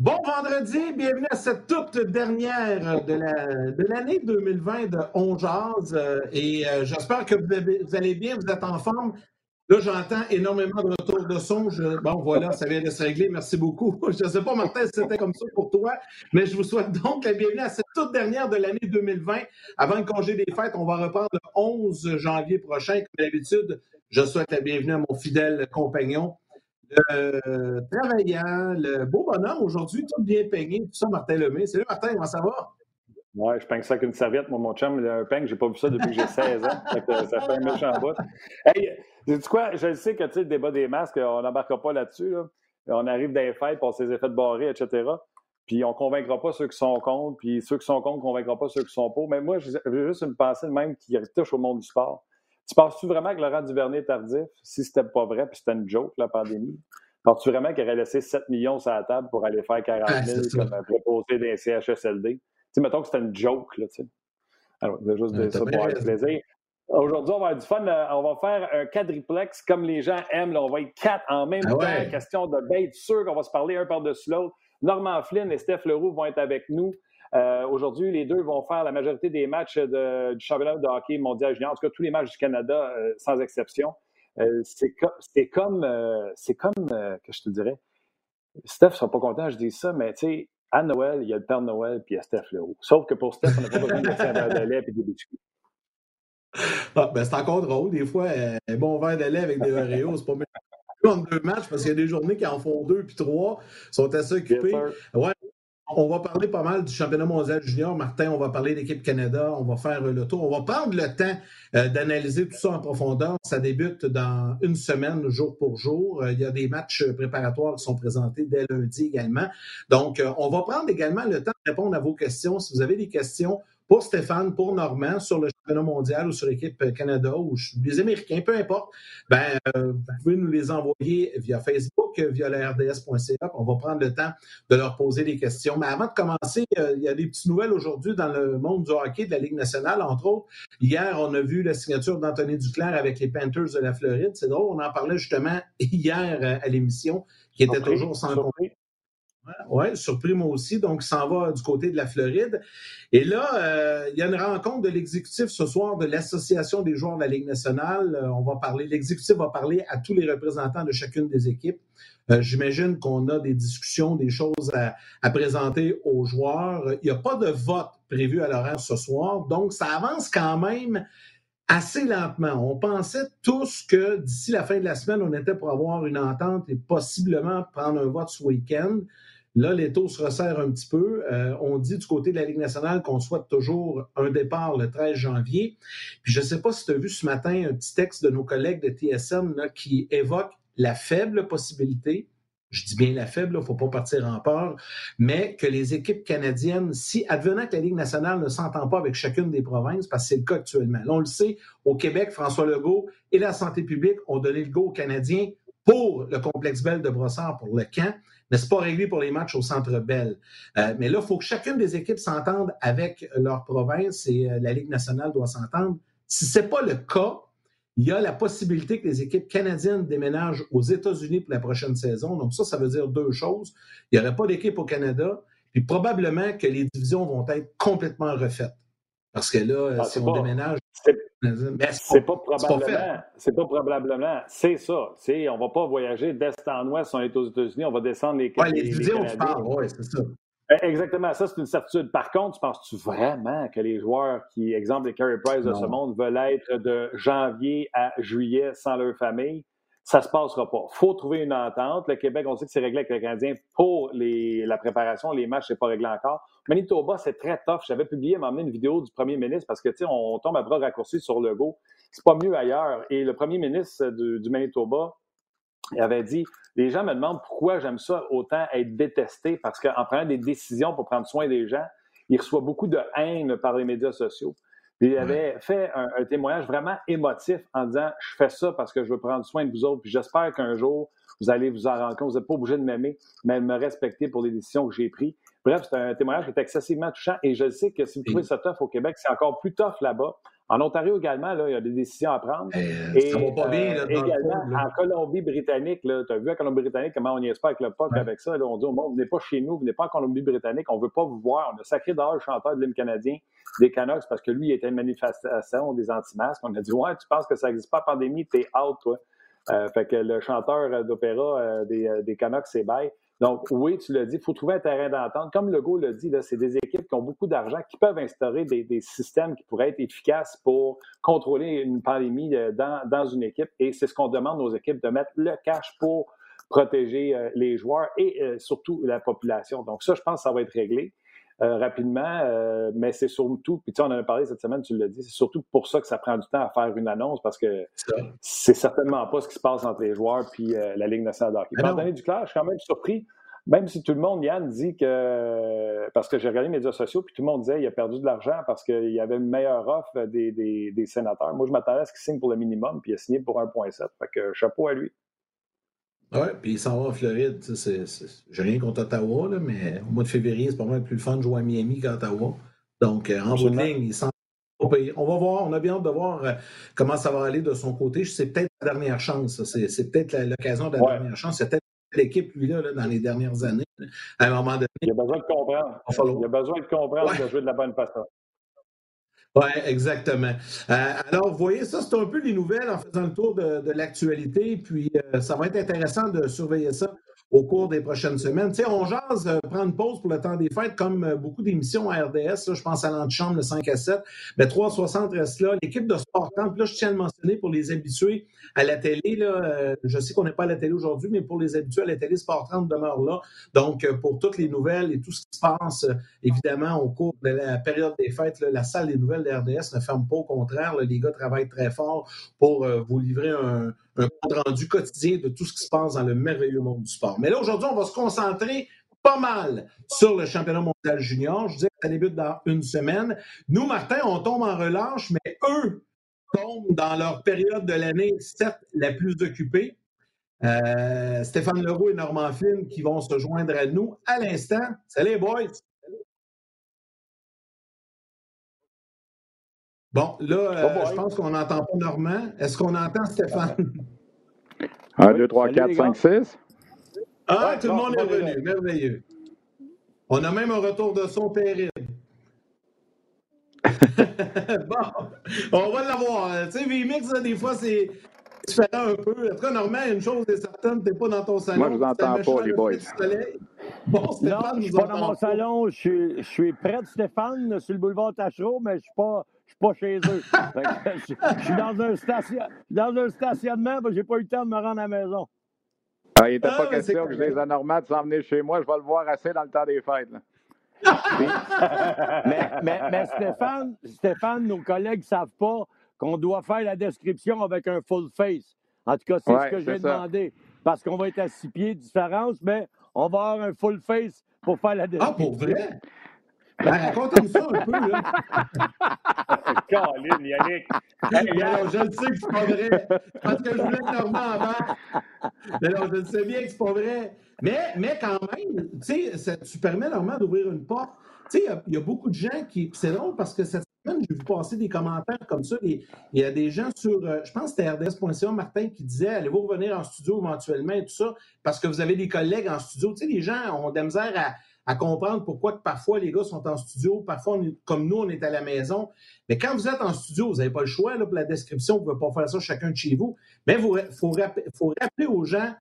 Bon vendredi, bienvenue à cette toute dernière de l'année 2020 de On Jazz. Euh, et euh, j'espère que vous, allez bien, vous êtes en forme. Là, j'entends énormément de retours de son. bon, voilà, ça vient de se régler. Merci beaucoup. Je ne sais pas, Martin, si c'était comme ça pour toi, mais je vous souhaite donc la bienvenue à cette toute dernière de l'année 2020. Avant le congé des fêtes, on va reprendre le 11 janvier prochain. Comme d'habitude, je souhaite la bienvenue à mon fidèle compagnon, le travaillant, le beau bonhomme aujourd'hui, tout bien peigné, tout ça, Martin Lemay. Salut Martin, comment ça va? Oui, je peigne ça avec une serviette, moi, mon chum. Un peigne, j'ai pas vu ça depuis que j'ai 16 ans. ça fait un méchant bout. Hey, quoi? Je sais que le débat des masques, on n'embarquera pas là-dessus. On arrive dans les fêtes, on s'est fait barrer, etc. Puis on ne convaincra pas ceux qui sont contre, puis ceux qui sont contre ne convaincront pas ceux qui sont pour. Mais moi, j'ai juste une pensée de même qui touche au monde du sport. Tu penses-tu vraiment que Laurent Duvernay est tardif, si c'était pas vrai, puis c'était une joke, la pandémie? Penses-tu vraiment qu'il aurait laissé 7 millions sur la table pour aller faire 40 000 comme un proposé d'un CHSLD? Tu sais, mettons que c'était une joke, là, tu sais. Alors, je vais juste dire ça pour avoir plaisir. Aujourd'hui, on va avoir du fun. Euh, on va faire un quadriplex comme les gens aiment. on va être quatre en même ah temps. Question de bête sûr qu'on va se parler un par-dessus l'autre. Normand Flynn et Steph Leroux vont être avec nous. Euh, aujourd'hui, les deux vont faire la majorité des matchs du championnat de hockey mondial junior, en tout cas tous les matchs du Canada, euh, sans exception. Euh, c'est comme, c'est comme, que je te dirais, Steph ne sera pas content, je dis ça, mais tu sais, à Noël, il y a le Père Noël puis il y a Steph Leroux. Sauf que pour Steph, on n'a pas besoin de un verre de lait et des biscuits. Ah, ben c'est encore drôle. Des fois, un bon verre de lait avec des Oreos, c'est pas mieux deux matchs parce qu'il y a des journées qui en font deux puis trois, sont assez occupés. Ouais, on va parler pas mal du championnat mondial junior. Martin, on va parler de l'équipe Canada. On va faire le tour. On va prendre le temps euh, d'analyser tout ça en profondeur. Ça débute dans une semaine, jour pour jour. Euh, il y a des matchs préparatoires qui sont présentés dès lundi également. Donc, euh, on va prendre également le temps de répondre à vos questions. Si vous avez des questions, pour Stéphane, pour Normand, sur le championnat mondial ou sur l'équipe Canada ou les Américains, peu importe, ben, euh, vous pouvez nous les envoyer via Facebook, via la RDS.ca. On va prendre le temps de leur poser des questions. Mais avant de commencer, euh, il y a des petites nouvelles aujourd'hui dans le monde du hockey de la Ligue nationale. Entre autres, hier, on a vu la signature d'Anthony Duclair avec les Panthers de la Floride. C'est drôle, on en parlait justement hier euh, à l'émission, qui était toujours sans compte. Oui, surpris moi aussi. Donc, s'en va du côté de la Floride. Et là, euh, il y a une rencontre de l'exécutif ce soir de l'Association des joueurs de la Ligue nationale. Euh, on va parler, l'exécutif va parler à tous les représentants de chacune des équipes. Euh, j'imagine qu'on a des discussions, des choses à, à présenter aux joueurs. Il n'y a pas de vote prévu à l'horaire ce soir. Donc, ça avance quand même assez lentement. On pensait tous que d'ici la fin de la semaine, on était pour avoir une entente et possiblement prendre un vote ce week-end. Là, les taux se resserrent un petit peu. Euh, on dit du côté de la Ligue nationale qu'on souhaite toujours un départ le 13 janvier. Puis je ne sais pas si tu as vu ce matin un petit texte de nos collègues de TSN qui évoque la faible possibilité, je dis bien la faible, il ne faut pas partir en peur, mais que les équipes canadiennes, si advenant que la Ligue nationale ne s'entend pas avec chacune des provinces, parce que c'est le cas actuellement. On le sait, au Québec, François Legault et la santé publique ont donné le go aux Canadiens pour le complexe Bell de Brossard, pour le camp mais ce n'est pas réglé pour les matchs au Centre Bell. Euh, mais là, il faut que chacune des équipes s'entende avec leur province et euh, la Ligue nationale doit s'entendre. Si ce n'est pas le cas, il y a la possibilité que les équipes canadiennes déménagent aux États-Unis pour la prochaine saison. Donc ça, ça veut dire deux choses. Il n'y aurait pas d'équipe au Canada, puis probablement que les divisions vont être complètement refaites. Parce que là, ah, si on déménage... C'est pas, probablement. C'est pas probablement. C'est ça. C'est, on va pas voyager d'est en ouest, on est aux États-Unis, on va descendre les. Ouais, les, les on parle, oui, c'est ça. Ben, exactement, ça c'est une certitude. Par contre, tu penses-tu vraiment que les joueurs qui, exemple les Carey Price de ce monde, veulent être de janvier à juillet sans leur famille? ça se passera pas. faut trouver une entente. Le Québec, on sait que c'est réglé avec le Canadien pour les, la préparation. Les matchs, c'est pas réglé encore. Manitoba, c'est très tough. J'avais publié, m'emmener une vidéo du premier ministre parce que, tu sais, on, tombe à bras raccourcis sur le go. C'est pas mieux ailleurs. Et le premier ministre du, Manitoba, il avait dit Les gens me demandent pourquoi j'aime ça autant être détesté parce qu'en prenant des décisions pour prendre soin des gens, il reçoit beaucoup de haine par les médias sociaux. Il avait fait un, témoignage vraiment émotif en disant Je fais ça parce que je veux prendre soin de vous autres, puis j'espère qu'un jour, vous allez vous en rendre compte. Vous n'êtes pas obligé de m'aimer, mais de me respecter pour les décisions que j'ai prises. Bref, c'est un témoignage qui est excessivement touchant et je sais que si vous trouvez ça tough au Québec, c'est encore plus tough là-bas En Ontario également, là, il y a des décisions à prendre. Eh, et, ça va pas bien, là, également, en Colombie-Britannique, tu as vu en Colombie-Britannique comment on y est pas avec le POC avec ça. Là, on dit au monde, vous n'êtes pas chez nous, vous n'êtes pas en Colombie-Britannique, on ne veut pas vous voir. On a sacré dehors le chanteur de l'hymne canadien des Canucks parce que lui, il était une manifestation des anti-masques. On a dit, ouais, tu penses que ça n'existe pas en pandémie, t'es out, toi. Euh, fait que le chanteur d'opéra euh, des, euh, des Canucks, c'est. Donc, oui, tu l'as dit, il faut trouver un terrain d'entente. Comme Legault l'a dit, c'est des équipes qui ont beaucoup d'argent, qui peuvent instaurer des, systèmes qui pourraient être efficaces pour contrôler une pandémie dans, dans une équipe. Et c'est ce qu'on demande aux équipes, de mettre le cash pour protéger les joueurs et surtout la population. Donc, ça, je pense que ça va être réglé. Euh, rapidement, euh, mais c'est surtout, puis tu sais, on en a parlé cette semaine, tu l'as dit, c'est surtout pour ça que ça prend du temps à faire une annonce parce que c'est certainement pas ce qui se passe entre les joueurs puis euh, la Ligue nationale de hockey. du Duclair, je suis quand même surpris, même si tout le monde, Yann, dit que, parce que j'ai regardé les médias sociaux, puis tout le monde disait qu'il a perdu de l'argent parce qu'il y avait une meilleure offre des, des sénateurs. Moi, je m'attendais à ce qu'il signe pour le minimum, puis il a signé pour 1,7. Fait que chapeau à lui. Oui, puis il s'en va en Floride. J'ai rien contre Ottawa, là, mais au mois de février, c'est pas mal plus le fun de jouer à Miami qu'à Ottawa. Donc, euh, en bout de ligne, il s'en On va voir, on a bien hâte de voir euh, comment ça va aller de son côté. C'est peut-être la dernière chance. C'est peut-être l'occasion de la dernière chance. C'est peut-être l'équipe, lui, là, dans les dernières années. À un moment donné. Il a besoin de comprendre. Il a besoin de comprendre de jouer de la bonne façon. Oui, exactement. Euh, alors, vous voyez, ça, c'est un peu les nouvelles en faisant le tour de, l'actualité. Puis, euh, ça va être intéressant de surveiller ça au cours des prochaines semaines. Tu sais, on jase, euh, prendre une pause pour le temps des fêtes, comme euh, beaucoup d'émissions à RDS. je pense à l'antichambre, le 5 à 7. Mais 360 reste là. L'équipe de Sport Temple, là, je tiens à mentionner pour les habitués à la télé. Euh, je sais qu'on n'est pas à la télé aujourd'hui, mais pour les habitués à la télé, Sport 30 demeure là. Donc, pour toutes les nouvelles et tout ce qui se passe, évidemment, au cours de la période des fêtes, la salle des nouvelles de RDS ne ferme pas. Au contraire, les gars travaillent très fort pour vous livrer un un compte rendu quotidien de tout ce qui se passe dans le merveilleux monde du sport. Mais là, aujourd'hui, on va se concentrer pas mal sur le championnat mondial junior. Je disais que ça débute dans une semaine. Nous, Martin, on tombe en relâche, mais eux tombent dans leur période de l'année, certes, la plus occupée. Euh, Stéphane Leroux et Normand Flynn qui vont se joindre à nous à l'instant. Salut, boys! Bon, là, euh, je pense qu'on n'entend pas Normand. Est-ce qu'on entend Stéphane? 1, 2, 3, 4, 5, 6. Ah, tout le monde est revenu. Merveilleux. On a même un retour de son terrible. bon, on va l'avoir. Tu sais, VMix, des fois, c'est différent un peu. En tout cas, Normand, une chose est certaine, tu n'es pas dans ton salon. Moi, je vous entends pas, les boys. Bon, Stéphane, non, je suis pas dans mon salon. Je suis, je suis près de Stéphane, sur le boulevard Tachereau, mais je ne suis pas pas chez eux. je, suis dans un, station, dans un stationnement, je n'ai pas eu le temps de me rendre à la maison. Ah, il n'était pas ah, question que je les anormales de s'en venir chez moi. Je vais le voir assez dans le temps des fêtes. mais, mais, mais, Stéphane, Stéphane, nos collègues ne savent pas qu'on doit faire la description avec un full face. En tout cas, c'est ce que j'ai demandé. Parce qu'on va être à six pieds de différence, mais on va avoir un full face pour faire la description. Ah, pour vrai? Ben, raconte-nous ça un peu, là. Caroline, Yannick. je le sais que c'est pas vrai. Parce que je voulais que Normand avant. Mais non, je le sais bien que c'est pas vrai. Mais, mais quand même, tu sais, tu permets Normand d'ouvrir une porte. Tu sais, il y, a beaucoup de gens qui. C'est drôle parce que cette semaine, j'ai vu passer des commentaires comme ça. Il y a des gens sur, euh, je pense que c'était RDS.ca, Martin, qui disait allez-vous revenir en studio éventuellement et tout ça, parce que vous avez des collègues en studio. Tu sais, les gens ont de la misère à à comprendre pourquoi que parfois les gars sont en studio, parfois comme nous, on est à la maison. Mais quand vous êtes en studio, vous n'avez pas le choix là, pour la description, vous ne pouvez pas faire ça chacun de chez vous. Mais il faut, faut, rappeler aux gens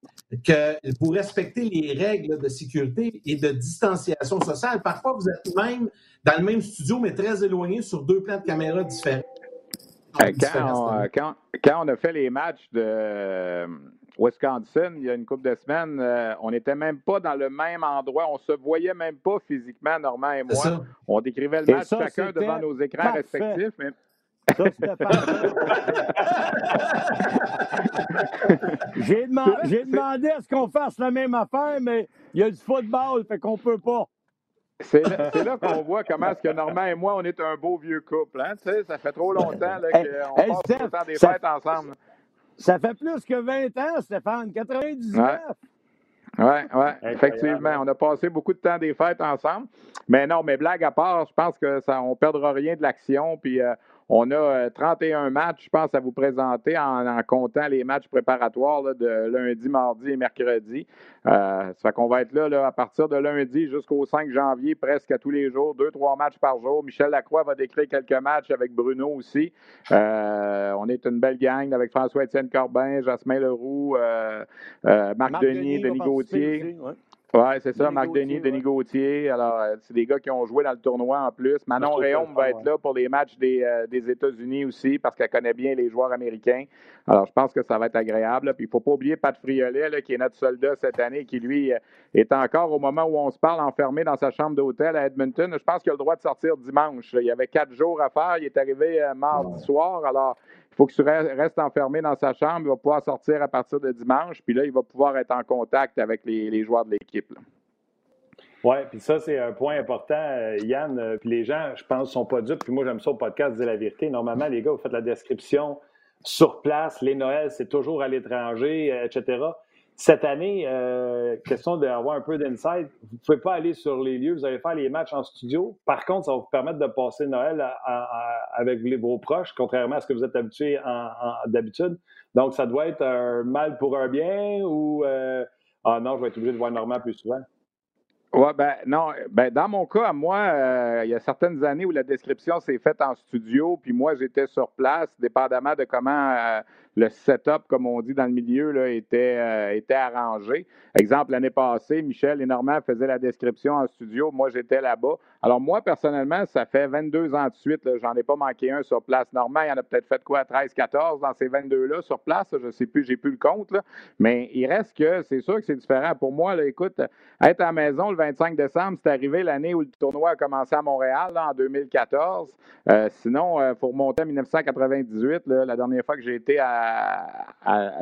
que vous respectez les règles de sécurité et de distanciation sociale. Parfois, vous êtes même dans le même studio, mais très éloigné sur deux plans de caméra différents. Euh, quand, quand, on a fait les matchs de Wisconsin, il y a une couple de semaines, euh, on n'était même pas dans le même endroit. On se voyait même pas physiquement, Normand et moi. On décrivait le match chacun devant nos écrans respectifs. Mais... Ça, J'ai demandé, à ce qu'on fasse la même affaire, mais il y a du football, fait qu'on peut pas. C'est là, qu'on voit comment est-ce que Normand et moi, on est un beau vieux couple. Hein? Tu sais, ça fait trop longtemps qu'on passe le temps des fêtes ensemble. Ça fait plus que 20 ans, Stéphane. 99. Oui, ouais, effectivement. On a passé beaucoup de temps des fêtes ensemble. Mais non, mais blague à part, je pense que ça, on perdra rien de l'action. Puis euh, On a 31 matchs, je pense, à vous présenter en, comptant les matchs préparatoires de lundi, mardi et mercredi. ça fait qu'on va être là, là, à partir de lundi jusqu'au 5 janvier, presque à tous les jours, deux, trois matchs par jour. Michel Lacroix va décrire quelques matchs avec Bruno aussi. on est une belle gang avec François-Étienne Corbin, Jasmin Leroux, Marc, Denis, Denis, Gauthier. Oui, c'est ça, Marc Denis, Denis Gauthier. Alors, euh, c'est des gars qui ont joué dans le tournoi en plus. Manon Réaume va être là pour les matchs des, euh, des États-Unis aussi parce qu'elle connaît bien les joueurs américains. Alors, je pense que ça va être agréable. Puis, il ne faut pas oublier Pat Friolet, qui est notre soldat cette année, qui, lui, euh, est encore au moment où on se parle enfermé dans sa chambre d'hôtel à Edmonton. Je pense qu'il a le droit de sortir dimanche. Il y avait quatre jours à faire. Il est arrivé mardi soir. Alors, faut que tu restes enfermé dans sa chambre. Il va pouvoir sortir à partir de dimanche. Puis là, il va pouvoir être en contact avec les, joueurs de l'équipe. Oui, puis ça, c'est un point important, euh, Yann. Euh, puis les gens, je pense, sont pas dupes. Puis moi, j'aime ça au podcast, dire la vérité. Normalement, les gars, vous faites la description sur place. Les Noëls, c'est toujours à l'étranger, euh, etc. Cette année, euh, question d'avoir un peu d'insight, vous ne pouvez pas aller sur les lieux, vous allez faire les matchs en studio. Par contre, ça va vous permettre de passer Noël avec vos proches, contrairement à ce que vous êtes habitué d'habitude. Donc, ça doit être un mal pour un bien ou euh, ah non, je vais être obligé de voir Normand plus souvent. Oui, ben non. Ben, dans mon cas, moi, euh, il y a certaines années où la description s'est faite en studio, puis moi, j'étais sur place, dépendamment de comment le setup, comme on dit dans le milieu, là, était, euh, était arrangé. Exemple, l'année passée, Michel et Normand faisaient la description en studio. Moi, j'étais là-bas. Alors, moi, personnellement, ça fait 22 ans de suite. J'en ai pas manqué un sur place. Normand, il en a peut-être fait quoi, 13, 14 dans ces 22-là sur place. Je ne sais plus, j'ai plus le compte. Là. Mais il reste que c'est sûr que c'est différent. Pour moi, là, écoute, être à la maison le 25 décembre, c'est arrivé l'année où le tournoi a commencé à Montréal, en 2014. Euh, sinon, il euh, faut remonter à 1998, la dernière fois que j'ai été à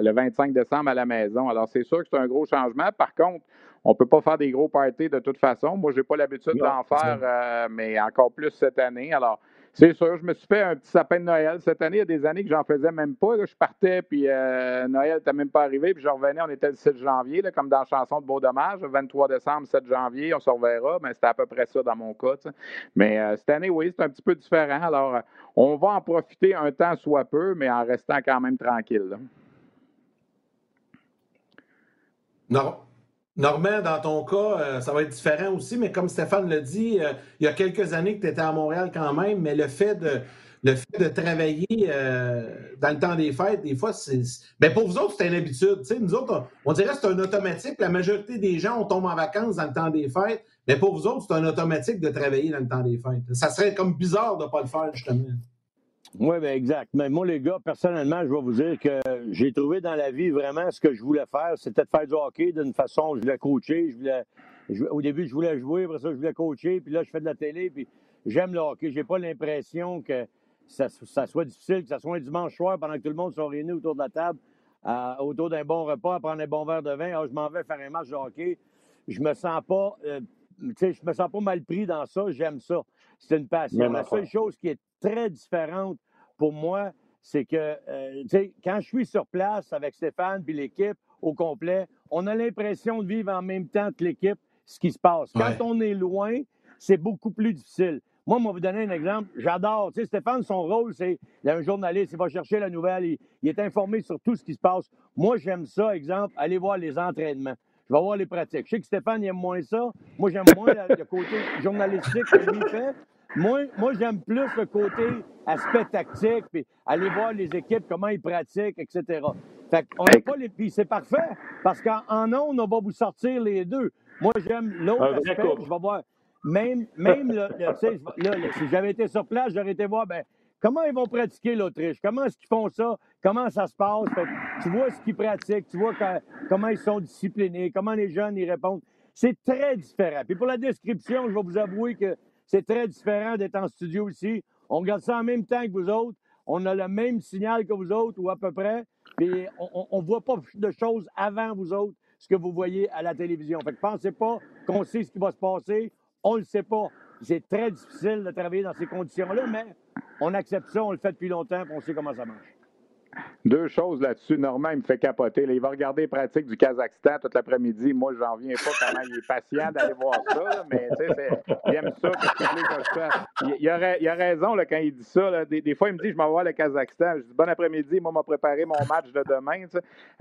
le 25 décembre à la maison. Alors, c'est sûr que c'est un gros changement. Par contre, on ne peut pas faire des gros parties de toute façon. Moi, je n'ai pas l'habitude d'en faire, euh, mais encore plus cette année. Alors, c'est sûr, je me suis fait un petit sapin de Noël. Cette année, il y a des années que j'en faisais même pas. je partais, puis euh, Noël n'était même pas arrivé, puis je revenais, on était le 7 janvier, comme dans la chanson de Beau Dommage, 23 décembre, 7 janvier, on se reverra. Mais c'était à peu près ça dans mon cas. Mais euh, cette année, oui, c'est un petit peu différent. Alors, euh, on va en profiter un temps soit peu, mais en restant quand même tranquille. Non. Normand, dans ton cas, euh, ça va être différent aussi, mais comme Stéphane l'a dit, euh, il y a quelques années que tu étais à Montréal quand même, mais le fait de, le fait de travailler euh, dans le temps des fêtes, des fois, c'est. Ben pour vous autres, c'est une habitude. nous autres, on, dirait que c'est un automatique. La majorité des gens, on tombe en vacances dans le temps des fêtes, mais pour vous autres, c'est un automatique de travailler dans le temps des fêtes. Ça serait comme bizarre de ne pas le faire, justement. Oui, bien exact. Mais moi, les gars, personnellement, je vais vous dire que j'ai trouvé dans la vie vraiment ce que je voulais faire. C'était de faire du hockey d'une façon, je voulais coacher, je voulais. au début, je voulais jouer, après ça, je voulais coacher, puis là, je fais de la télé, puis j'aime le hockey. J'ai pas l'impression que ça, soit difficile, que ça soit un dimanche soir pendant que tout le monde soit réuni autour de la table, autour d'un bon repas, à prendre un bon verre de vin. Ah, je m'en vais faire un match de hockey. Je me sens pas. Euh, sais, je me sens pas mal pris dans ça. J'aime ça. C'est une passion. la seule chose qui est très différente pour moi, c'est que, euh, tu sais, quand je suis sur place avec Stéphane puis l'équipe au complet, on a l'impression de vivre en même temps que l'équipe ce qui se passe. Quand on est loin, c'est beaucoup plus difficile. Moi, je vais vous donner un exemple. J'adore. Tu sais, Stéphane, son rôle, c'est il un journaliste, il va chercher la nouvelle, il, est informé sur tout ce qui se passe. Moi, j'aime ça, exemple, aller voir les entraînements. Je vais voir les pratiques. Je sais que Stéphane il aime moins ça. Moi, j'aime moins le côté journalistique que lui fait. Moi, moi j'aime plus le côté aspect tactique, puis aller voir les équipes, comment ils pratiquent, etc. Fait qu'on n'a pas les. Puis c'est parfait, parce qu'en ondes, on va vous sortir les deux. Moi, j'aime l'autre aspect. Je vais voir. Même, même le, si j'avais été sur place, j'aurais été voir, ben, comment ils vont pratiquer l'Autriche, comment est-ce qu'ils font ça, comment ça se passe? tu vois ce qu'ils pratiquent, tu vois comment ils sont disciplinés, comment les jeunes y répondent. C'est très différent. Puis pour la description, je vais vous avouer que c'est très différent d'être en studio ici. On regarde ça en même temps que vous autres. On a le même signal que vous autres, ou à peu près. Puis on ne voit pas de choses avant vous autres, ce que vous voyez à la télévision. Fait que pensez pas qu'on sait ce qui va se passer. On ne le sait pas. C'est très difficile de travailler dans ces conditions-là, mais on accepte ça, on le fait depuis longtemps, et on sait comment ça marche. Deux choses là-dessus. Normand, il me fait capoter. il va regarder les pratiques du Kazakhstan toute l'après-midi. Moi, j'en viens pas comment il est patient d'aller voir ça, mais tu sais, il aime ça. Il, a, il a raison quand il dit ça. Des, fois, il me dit Je m'en vais le Kazakhstan. Je dis Bon après-midi, moi, m'a préparé mon match de demain.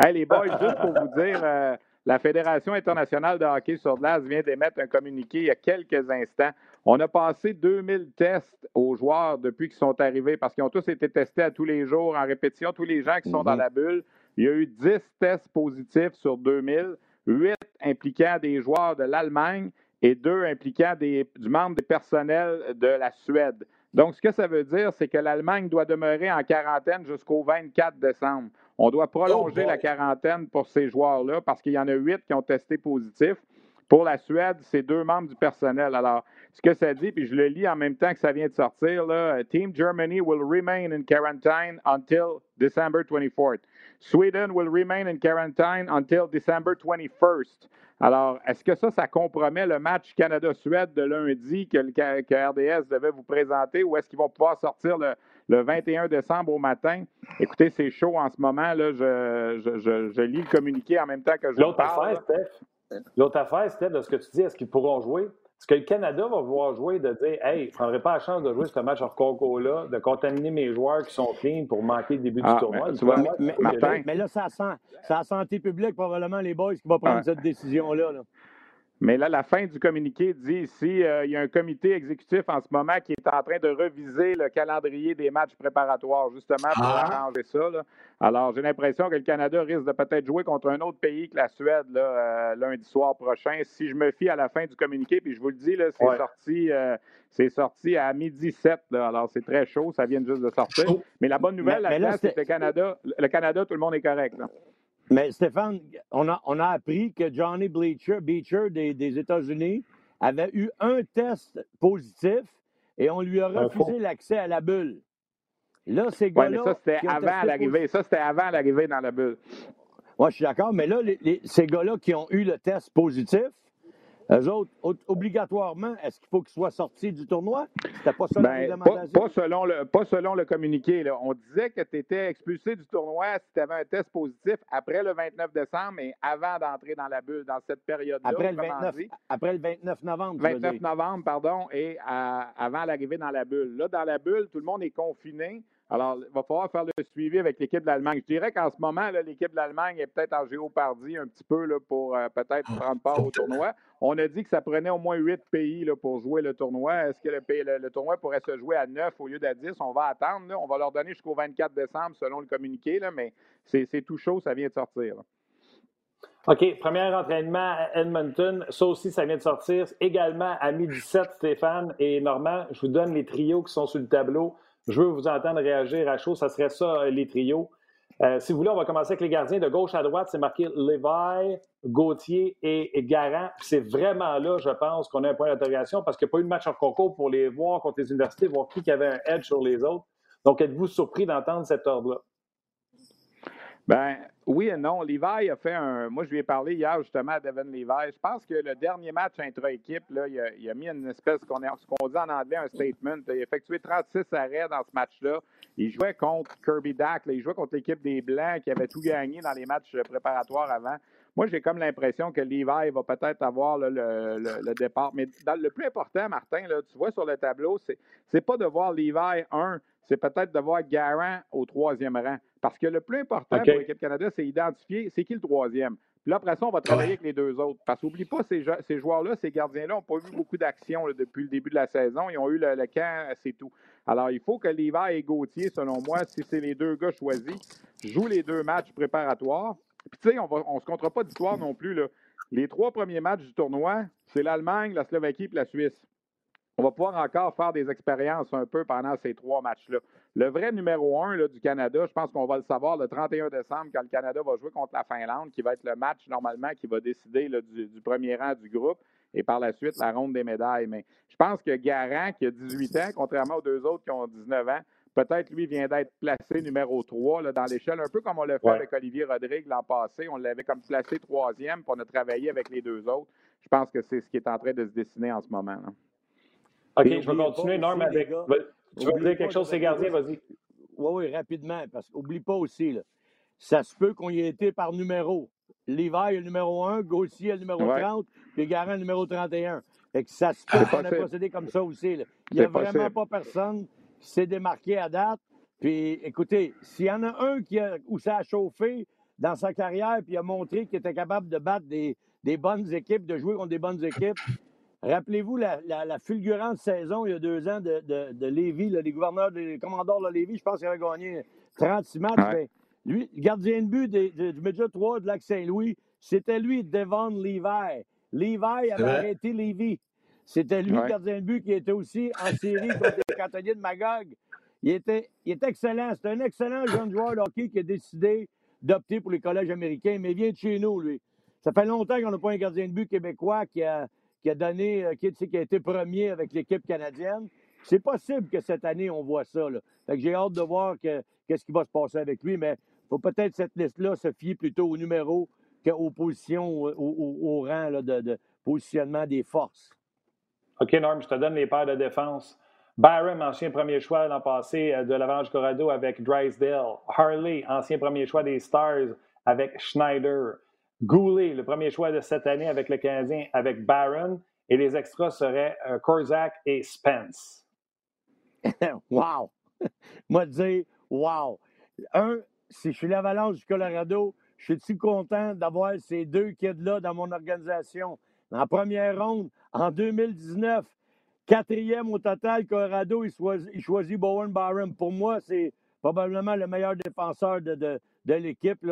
Hey, les boys, juste pour vous dire. Euh, la Fédération internationale de hockey sur glace vient d'émettre un communiqué il y a quelques instants. On a passé 2000 tests aux joueurs depuis qu'ils sont arrivés parce qu'ils ont tous été testés à tous les jours en répétition, tous les gens qui sont dans mhm. la bulle. Il y a eu 10 tests positifs sur 2000, 8 impliquant des joueurs de l'Allemagne et 2 impliquant des, du membre des personnels de la Suède. Donc, ce que ça veut dire, c'est que l'Allemagne doit demeurer en quarantaine jusqu'au 24 décembre. On doit prolonger oh la quarantaine pour ces joueurs-là parce qu'il y en a huit qui ont testé positif. Pour la Suède, c'est deux membres du personnel. Alors, ce que ça dit, puis je le lis en même temps que ça vient de sortir, là, Team Germany will remain in quarantine until December 24th. Sweden will remain in quarantine until December 21st. Alors, est-ce que ça, ça compromet le match Canada-Suède de lundi que, que, RDS devait vous présenter ou est-ce qu'ils vont pouvoir sortir le, le 21 décembre au matin? Écoutez, c'est chaud en ce moment. Là, je, je, je, lis le communiqué en même temps que je L'autre Affaire, Steph, l'autre affaire, Steph, de ce que tu dis, est-ce qu'ils pourront jouer? Est-ce que le Canada va vouloir jouer de dire Hey, je ne prendrai pas la chance de jouer ce match hors concours-là, de contaminer mes joueurs qui sont clean pour manquer le début du ah, tournoi? Mais, là, ça sent, ça santé publique, probablement, les boys, qui vont prendre cette décision-là. là mais là, la fin du communiqué dit ici, euh, il y a un comité exécutif en ce moment qui est en train de reviser le calendrier des matchs préparatoires, justement, pour ah. arranger ça. Alors, j'ai l'impression que le Canada risque de peut-être jouer contre un autre pays que la Suède là, euh, lundi soir prochain. Si je me fie à la fin du communiqué, puis je vous le dis, c'est sorti, euh, sorti à midi 7. Alors, c'est très chaud, ça vient juste de sortir. Mais la bonne nouvelle, c'est que le Canada, le Canada, tout le monde est correct. Mais Stéphane, on a, on a appris que Johnny Bleacher, Beecher des, des États-Unis avait eu un test positif et on lui a refusé l'accès à la bulle. Là, ces gars-là. ça, c'était avant l'arrivée. Ça, c'était avant l'arrivée dans la bulle. Moi, je suis d'accord, mais là, ces gars-là qui ont eu le test positif, eux autres, obligatoirement, est-ce qu'il faut qu'ils soient sortis du tournoi? C'était pas ça ben, pas, pas, selon le, pas selon le communiqué. Là. On disait que tu étais expulsé du tournoi si tu avais un test positif après le 29 décembre, mais avant d'entrer dans la bulle, dans cette période-là. Après, le 29, après le 29 novembre. 29 novembre, pardon, et avant l'arrivée dans la bulle. Là, dans la bulle, tout le monde est confiné. Alors, il va falloir faire le suivi avec l'équipe de l'Allemagne. Je dirais qu'en ce moment, l'équipe de l'Allemagne est peut-être en géopardie un petit peu là, pour euh, peut-être ah, prendre part au tournoi. On a dit que ça prenait au moins huit pays là, pour jouer le tournoi. Est-ce que le, tournoi pourrait se jouer à neuf au lieu d'à dix? On va attendre. On va leur donner jusqu'au 24 décembre selon le communiqué, mais c'est tout chaud, ça vient de sortir. OK, premier entraînement à Edmonton. Ça aussi, ça vient de sortir. Également à midi 17, Stéphane et Normand, je vous donne les trios qui sont sur le tableau. Je veux vous entendre réagir à chaud. Ça serait ça, euh, les trios. Euh, si vous voulez, on va commencer avec les gardiens. De gauche à droite, c'est marqué Levi, Gauthier et, Garant. C'est vraiment là, je pense, qu'on a un point d'interrogation parce qu'il n'y a pas eu de match en concours pour les voir contre les universités, voir qui avait un edge sur les autres. Donc, êtes-vous surpris d'entendre cet ordre-là? Ben oui et non. Levi a fait un. Moi, je lui ai parlé hier justement à Devin Levi. Je pense que le dernier match intra-équipe, il a, il, a, mis une espèce qu'on ce qu'on dit en anglais un statement. Il a effectué 36 arrêts dans ce match-là. Il jouait contre Kirby Dack. Il jouait contre l'équipe des Blancs qui avait tout gagné dans les matchs préparatoires avant. Moi, j'ai comme l'impression que Levi va peut-être avoir le, départ. Mais le plus important, Martin, tu vois sur le tableau, c'est, c'est pas de voir Levi 1, c'est peut-être de voir Garant au troisième rang. Parce que le plus important pour l'équipe Canada, c'est identifier c'est qui le troisième. Puis là, après ça, on va travailler avec les deux autres. Parce qu'oublie pas, ces, ces joueurs-là, ces gardiens-là n'ont pas vu beaucoup d'action depuis le début de la saison. Ils ont eu le, camp, c'est tout. Alors, il faut que Levi et Gauthier, selon moi, si c'est les deux gars choisis, jouent les deux matchs préparatoires. Puis, tu sais, on ne se comptera pas d'histoire non plus. Là. Les trois premiers matchs du tournoi, c'est l'Allemagne, la Slovaquie et la Suisse on va pouvoir encore faire des expériences un peu pendant ces trois matchs-là. Le vrai numéro un du Canada, je pense qu'on va le savoir le 31 décembre quand le Canada va jouer contre la Finlande, qui va être le match normalement qui va décider du, premier rang du groupe et par la suite la ronde des médailles. Mais je pense que Garant, qui a 18 ans, contrairement aux deux autres qui ont 19 ans, peut-être lui vient d'être placé numéro 3 dans l'échelle, un peu comme on l'a fait avec Olivier Rodrigue l'an passé. On l'avait comme placé troisième, puis on a travaillé avec les deux autres. Je pense que c'est ce qui est en train de se dessiner en ce moment. Là. OK, je vais continuer, Norm, avec. Tu veux dire quelque chose, c'est gardien, vas-y. oui, oui, rapidement, parce qu'oublie pas aussi, là, ça se peut qu'on y ait été par numéro. L'hiver, il y a le numéro 1, Gauthier, le numéro 30, puis Garant, le numéro 31. Fait que ça se peut qu'on ait procédé comme ça aussi. Il n'y a vraiment pas personne qui s'est démarqué à date. Puis, écoutez, s'il y en a un qui a, où ça a chauffé dans sa carrière, puis a montré qu'il était capable de battre des, des bonnes équipes, de jouer contre des bonnes équipes, Rappelez-vous la, la, fulgurante saison il y a deux ans de, de, de Lévis, les gouverneurs, les commandeurs de Lévis, je pense qu'il avait gagné 36 matchs. Ben, lui, le gardien de but du Média 3 de Lac-Saint-Louis, c'était lui, Devon Levi. Levi avait arrêté Lévis. C'était lui, le gardien de but, qui était aussi en série contre les cantonniers de Magog. Il était, il était excellent. C'est un excellent jeune joueur de hockey qui a décidé d'opter pour les collèges américains, mais il vient de chez nous, lui. Ça fait longtemps qu'on n'a pas un gardien de but québécois qui a, qui a donné, euh, qui, a été premier avec l'équipe canadienne. C'est possible que cette année, on voit ça. Là. j'ai hâte de voir qu'est-ce qui va se passer avec lui, mais il faut peut-être cette liste-là se fier plutôt au numéro qu'aux positions, au, au, rang de, positionnement des forces. OK, Norm, je te donne les paires de défense. Byron, ancien premier choix l'an passé euh, de l'Avantage Corrado avec Drysdale. Harley, ancien premier choix des Stars avec Schneider. Goulet, le premier choix de cette année avec le Canadien, avec Barron. Et les extras seraient euh, Korzak et Spence. wow! Moi, dire, wow! Un, si je suis l'Avalanche du Colorado, je suis content d'avoir ces deux kids-là dans mon organisation? En première ronde, en 2019, quatrième au total, Colorado, il choisit, Bowen Barron. Pour moi, c'est probablement le meilleur défenseur de, de l'équipe.